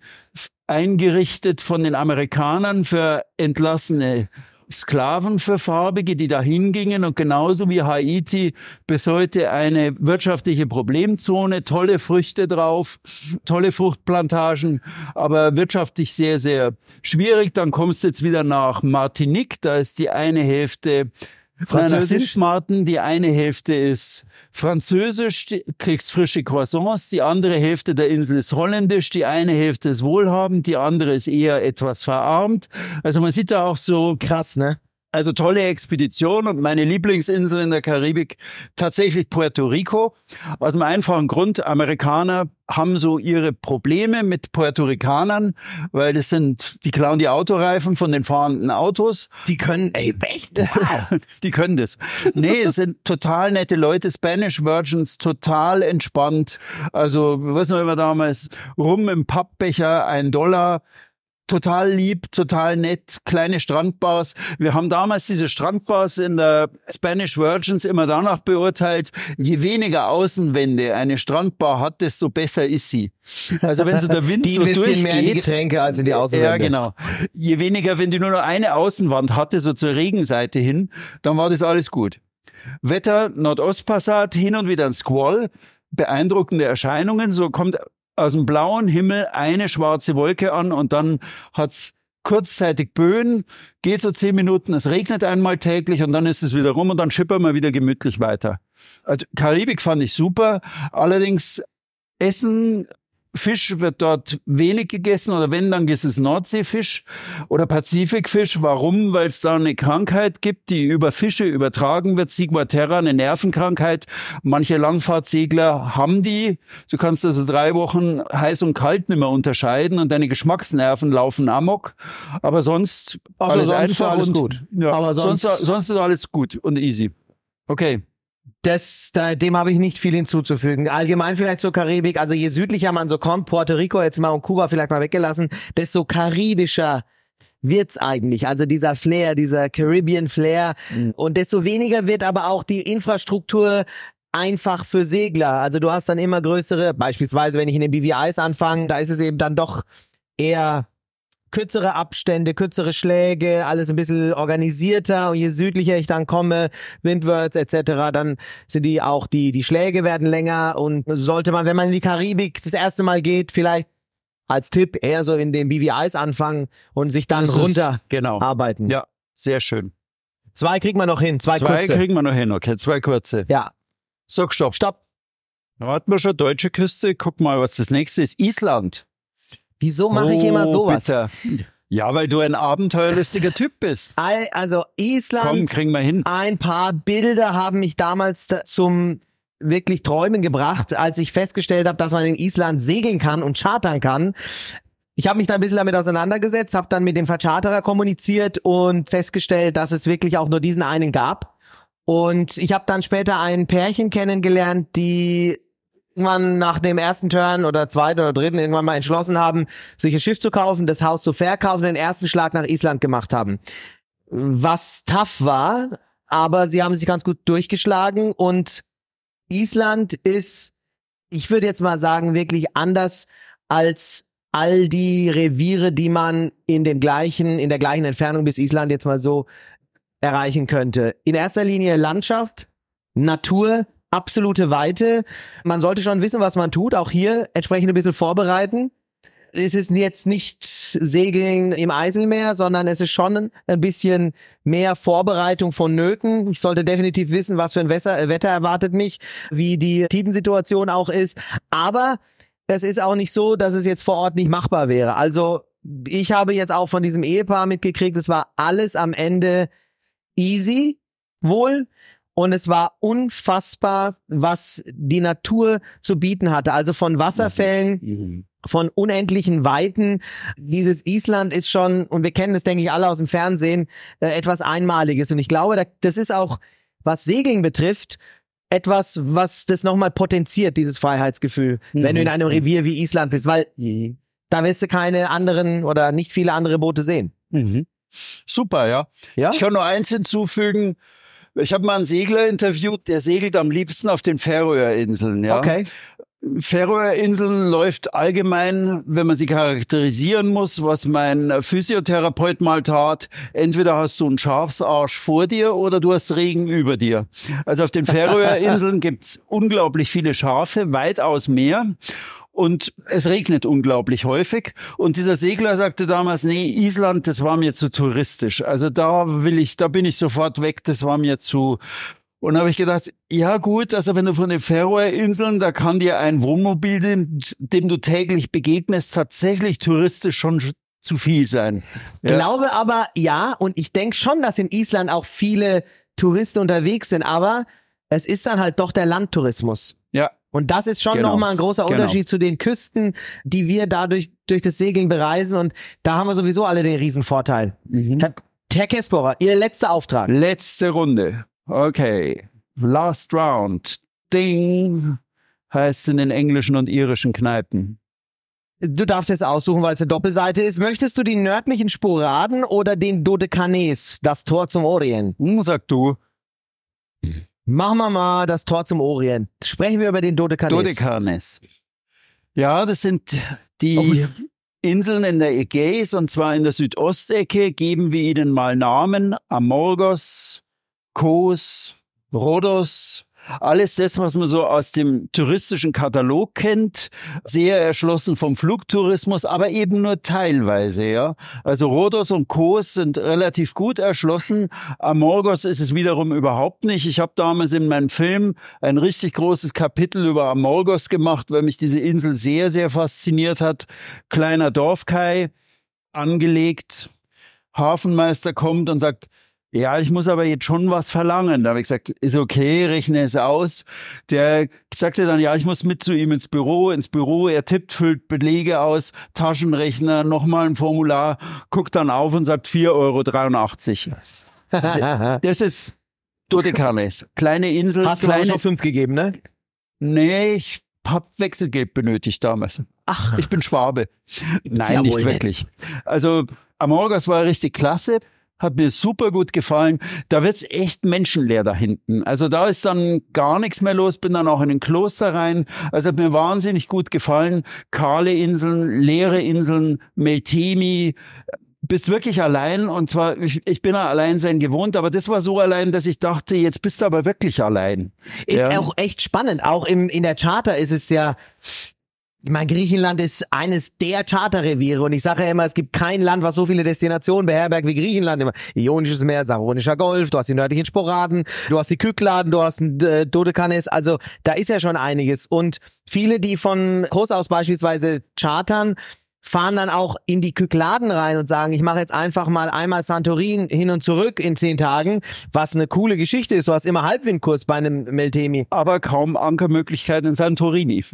eingerichtet von den Amerikanern für entlassene Sklaven für Farbige, die da hingingen. Und genauso wie Haiti bis heute eine wirtschaftliche Problemzone, tolle Früchte drauf, tolle Fruchtplantagen, aber wirtschaftlich sehr, sehr schwierig. Dann kommst du jetzt wieder nach Martinique, da ist die eine Hälfte Französisch? Martin, die eine Hälfte ist französisch, kriegst frische Croissants, die andere Hälfte der Insel ist holländisch, die eine Hälfte ist wohlhabend, die andere ist eher etwas verarmt. Also man sieht da auch so Krass, ne? Also tolle Expedition und meine Lieblingsinsel in der Karibik tatsächlich Puerto Rico. Aus dem einfachen Grund, Amerikaner haben so ihre Probleme mit Puerto Ricanern, weil das sind, die klauen die Autoreifen von den fahrenden Autos. Die können, ey, echt? Wow. Die können das. Nee, es sind total nette Leute, Spanish Virgins, total entspannt. Also, was noch immer damals, rum im Pappbecher, ein Dollar. Total lieb, total nett, kleine Strandbars. Wir haben damals diese Strandbars in der Spanish Virgins immer danach beurteilt, je weniger Außenwände eine Strandbar hat, desto besser ist sie. Also wenn so der Wind Die so investieren mehr in die durchgeht, Getränke als in die Außenwände. ja, genau. Je weniger, wenn die nur noch eine Außenwand hatte, so zur Regenseite hin, dann war das alles gut. Wetter, Nordostpassat, hin und wieder ein Squall, beeindruckende Erscheinungen, so kommt aus dem blauen Himmel eine schwarze Wolke an und dann hat's kurzzeitig Böen, geht so zehn Minuten, es regnet einmal täglich und dann ist es wieder rum und dann schippern wir wieder gemütlich weiter. Also Karibik fand ich super, allerdings Essen, Fisch wird dort wenig gegessen oder wenn, dann ist es Nordseefisch oder Pazifikfisch. Warum? Weil es da eine Krankheit gibt, die über Fische übertragen wird, Sigmaterra, eine Nervenkrankheit. Manche Langfahrtsegler haben die. Du kannst also drei Wochen heiß und kalt nicht mehr unterscheiden und deine Geschmacksnerven laufen amok. Aber sonst Also alles sonst einfach alles und, gut. Ja, Aber sonst, sonst- sonst ist alles gut und easy. Okay. Das, da, dem habe ich nicht viel hinzuzufügen. Allgemein vielleicht zur Karibik. Also je südlicher man so kommt, Puerto Rico jetzt mal und Kuba vielleicht mal weggelassen, desto karibischer wird's eigentlich. Also dieser Flair, dieser Caribbean Flair. Und desto weniger wird aber auch die Infrastruktur einfach für Segler. Also du hast dann immer größere, beispielsweise wenn ich in den BVIs anfange, da ist es eben dann doch eher kürzere Abstände, kürzere Schläge, alles ein bisschen organisierter. Und je südlicher ich dann komme, Windwärts etc., dann sind die auch die die Schläge werden länger und sollte man, wenn man in die Karibik das erste Mal geht, vielleicht als Tipp eher so in den BVIs anfangen und sich dann Das ist- runter genau. arbeiten. Ja, sehr schön. Zwei kriegen wir noch hin, zwei, Zwei kurze. kriegen wir noch hin, okay, zwei kurze. Ja, Sag stopp. stopp. Da hatten wir schon deutsche Küste. Guck mal, was das nächste ist. Island. Wieso mache ich immer Oh, sowas? Bitte. Ja, weil du ein abenteuerlustiger Typ bist. Al- Also Island, Komm, kriegen wir hin. ein paar Bilder haben mich damals da- zum wirklich Träumen gebracht, als ich festgestellt habe, dass man in Island segeln kann und chartern kann. Ich habe mich da ein bisschen damit auseinandergesetzt, habe dann mit dem Vercharterer kommuniziert und festgestellt, dass es wirklich auch nur diesen einen gab. Und ich habe dann später ein Pärchen kennengelernt, die irgendwann nach dem ersten Turn oder zweiten oder dritten irgendwann mal entschlossen haben, sich ein Schiff zu kaufen, das Haus zu verkaufen, den ersten Schlag nach Island gemacht haben. Was tough war, aber sie haben sich ganz gut durchgeschlagen und Island ist, ich würde jetzt mal sagen, wirklich anders als all die Reviere, die man in dem gleichen, in der gleichen Entfernung bis Island jetzt mal so erreichen könnte. In erster Linie Landschaft, Natur, absolute Weite. Man sollte schon wissen, was man tut. Auch hier entsprechend ein bisschen vorbereiten. Es ist jetzt nicht Segeln im Eiselmeer, sondern es ist schon ein bisschen mehr Vorbereitung von Nöten. Ich sollte definitiv wissen, was für ein Wetter, äh, Wetter erwartet mich, wie die Tidensituation auch ist. Aber es ist auch nicht so, dass es jetzt vor Ort nicht machbar wäre. Also ich habe jetzt auch von diesem Ehepaar mitgekriegt, es war alles am Ende easy, wohl. Und es war unfassbar, was die Natur zu bieten hatte. Also von Wasserfällen, von unendlichen Weiten. Dieses Island ist schon, und wir kennen es, denke ich, alle aus dem Fernsehen, äh, etwas Einmaliges. Und ich glaube, da, das ist auch, was Segeln betrifft, etwas, was das nochmal potenziert, dieses Freiheitsgefühl, wenn du in einem Revier wie Island bist, weil da wirst du keine anderen oder nicht viele andere Boote sehen. Mhm. Super, ja. Ja? Ich kann nur eins hinzufügen. Ich habe mal einen Segler interviewt, der segelt am liebsten auf den Färöerinseln. Ja? Okay. Färöerinseln läuft allgemein, wenn man sie charakterisieren muss, was mein Physiotherapeut mal tat. Entweder hast du einen Schafsarsch vor dir oder du hast Regen über dir. Also auf den Färöerinseln gibt's unglaublich viele Schafe, weitaus mehr. Und es regnet unglaublich häufig. Und dieser Segler sagte damals, nee, Island, das war mir zu touristisch. Also da will ich, da bin ich sofort weg, das war mir zu, und da habe ich gedacht, ja gut, also wenn du von den Färöerinseln, da kann dir ein Wohnmobil, dem, dem du täglich begegnest, tatsächlich touristisch schon sch- zu viel sein. Ja. Glaube aber ja, und ich denke schon, dass in Island auch viele Touristen unterwegs sind, aber es ist dann halt doch der Landtourismus. Ja, Und das ist schon Genau. nochmal ein großer Genau. Unterschied zu den Küsten, die wir dadurch durch das Segeln bereisen. Und da haben wir sowieso alle den Riesenvorteil. Herr, Herr Kesborer, Ihr letzter Auftrag. letzte Runde. Okay, last round. Ding heißt in den englischen und irischen Kneipen. Du darfst jetzt aussuchen, weil es eine Doppelseite ist. Möchtest du die nördlichen Sporaden oder den Dodekanes, das Tor zum Orient? Hm, sag du, Machen wir mal das Tor zum Orient. Sprechen wir über den Dodekanes. Dodekanes. Ja, das sind die Inseln in der Ägäis und zwar in der Südostecke. Geben wir ihnen mal Namen. Amorgos, Kos, Rhodos. Alles das, was man so aus dem touristischen Katalog kennt, sehr erschlossen vom Flugtourismus, aber eben nur teilweise, ja. Also Rhodos und Kos sind relativ gut erschlossen. Amorgos ist es wiederum überhaupt nicht. Ich habe damals in meinem Film ein richtig großes Kapitel über Amorgos gemacht, weil mich diese Insel sehr, sehr fasziniert hat. Kleiner Dorfkai, angelegt. Hafenmeister kommt und sagt, ja, ich muss aber jetzt schon was verlangen. Da habe ich gesagt, ist okay, rechne es aus. Der sagte dann, ja, ich muss mit zu ihm ins Büro, ins Büro. Er tippt, füllt Belege aus, Taschenrechner, nochmal ein Formular, guckt dann auf und sagt 4,83 Euro. Das ist Dodekanes. Kleine Insel, Hast du auch kleine... schon fünf gegeben, ne? Nee, ich hab Wechselgeld benötigt damals. Ach. Ich bin Schwabe. Nein, ja nicht wirklich. Also Amorgos war richtig klasse. Hat mir super gut gefallen. Da wird's echt menschenleer da hinten. Also da ist dann gar nichts mehr los, bin dann auch in ein Kloster rein. Also hat mir wahnsinnig gut gefallen. Kahle Inseln, leere Inseln, Meltemi, bist wirklich allein und zwar, ich, ich bin ja allein sein gewohnt, aber das war so allein, dass ich dachte, jetzt bist du aber wirklich allein. Ist Ja. auch echt spannend. Auch im, in der Charter ist es ja, ich meine, Griechenland ist eines der Charterreviere und ich sage ja immer, es gibt kein Land, was so viele Destinationen beherbergt wie Griechenland. Immer Ionisches Meer, Saronischer Golf, du hast die nördlichen Sporaden, du hast die Kykladen, du hast äh, Dodekanes, also da ist ja schon einiges. Und viele, die von Kurs aus beispielsweise chartern, fahren dann auch in die Kykladen rein und sagen, ich mache jetzt einfach mal einmal Santorin hin und zurück in zehn Tagen, was eine coole Geschichte ist. Du hast immer Halbwindkurs bei einem Meltemi. aber kaum Ankermöglichkeiten in Santorini.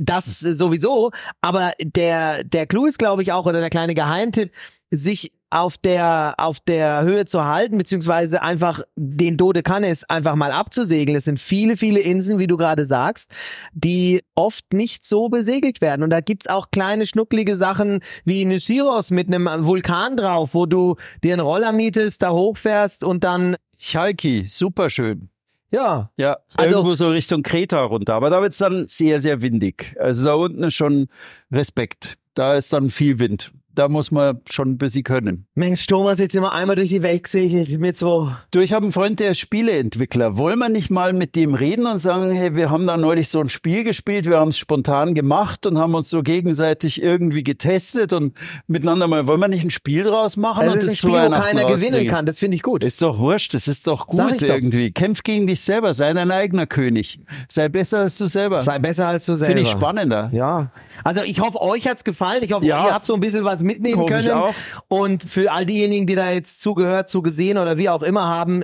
Das sowieso, aber der, der Clou ist, glaube ich, auch, oder der kleine Geheimtipp, sich auf der, auf der Höhe zu halten, beziehungsweise einfach den Dodekanes einfach mal abzusegeln. Es sind viele, viele Inseln, wie du gerade sagst, die oft nicht so besegelt werden. Und da gibt's auch kleine schnucklige Sachen wie Nysiros mit einem Vulkan drauf, wo du dir einen Roller mietest, da hochfährst und dann, Chalki, super schön. ja, Ja, Also- irgendwo so Richtung Kreta runter. Aber da wird's dann sehr, sehr windig. Also da unten ist schon Respekt. Da ist dann viel Wind. Da muss man schon ein bisschen können. Mensch, Thomas, jetzt immer einmal durch die Welt gesegelt mit so Du, ich habe einen Freund, der ist Spieleentwickler. Wollen wir nicht mal mit dem reden und sagen, hey, wir haben da neulich so ein Spiel gespielt, wir haben es spontan gemacht und haben uns so gegenseitig irgendwie getestet und miteinander mal, wollen wir nicht ein Spiel draus machen? Also und es ist ein das Spiel, wo keiner gewinnen kann. Das finde ich gut. Ist doch wurscht, das ist doch gut doch. irgendwie. Kämpf gegen dich selber, sei dein eigener König. Sei besser als du selber. Sei besser als du selber. Finde ich spannender. Ja. Also ich hoffe, euch hat's gefallen. Ich hoffe, Ja. ihr habt so ein bisschen was mitnehmen Hoffe ich können. auch. Und für all diejenigen, die da jetzt zugehört, zugesehen oder wie auch immer haben,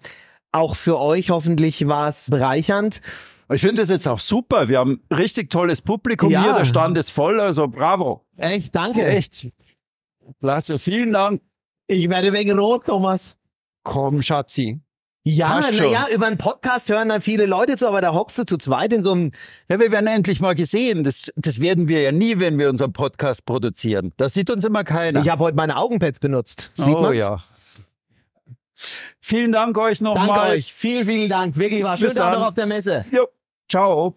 auch für euch hoffentlich war's bereichernd. Ich finde das jetzt auch super. Wir haben richtig tolles Publikum Ja. hier, der Stand ist voll, also bravo. Echt, danke. Echt. Klasse, vielen Dank. Ich werde wegen rot, Thomas. Komm, Schatzi. Ja, naja, über einen Podcast hören dann viele Leute zu, aber da hockst du zu zweit in so einem, Ja, wir werden endlich mal gesehen. Das, das werden wir ja nie, wenn wir unseren Podcast produzieren. Das sieht uns immer keiner. ich habe heute meine Augenpads benutzt. Sieht oh man's? ja. Vielen Dank euch Danke nochmal. euch. Vielen, vielen Dank. Wirklich war schön auch noch auf der Messe. Jo. Ciao.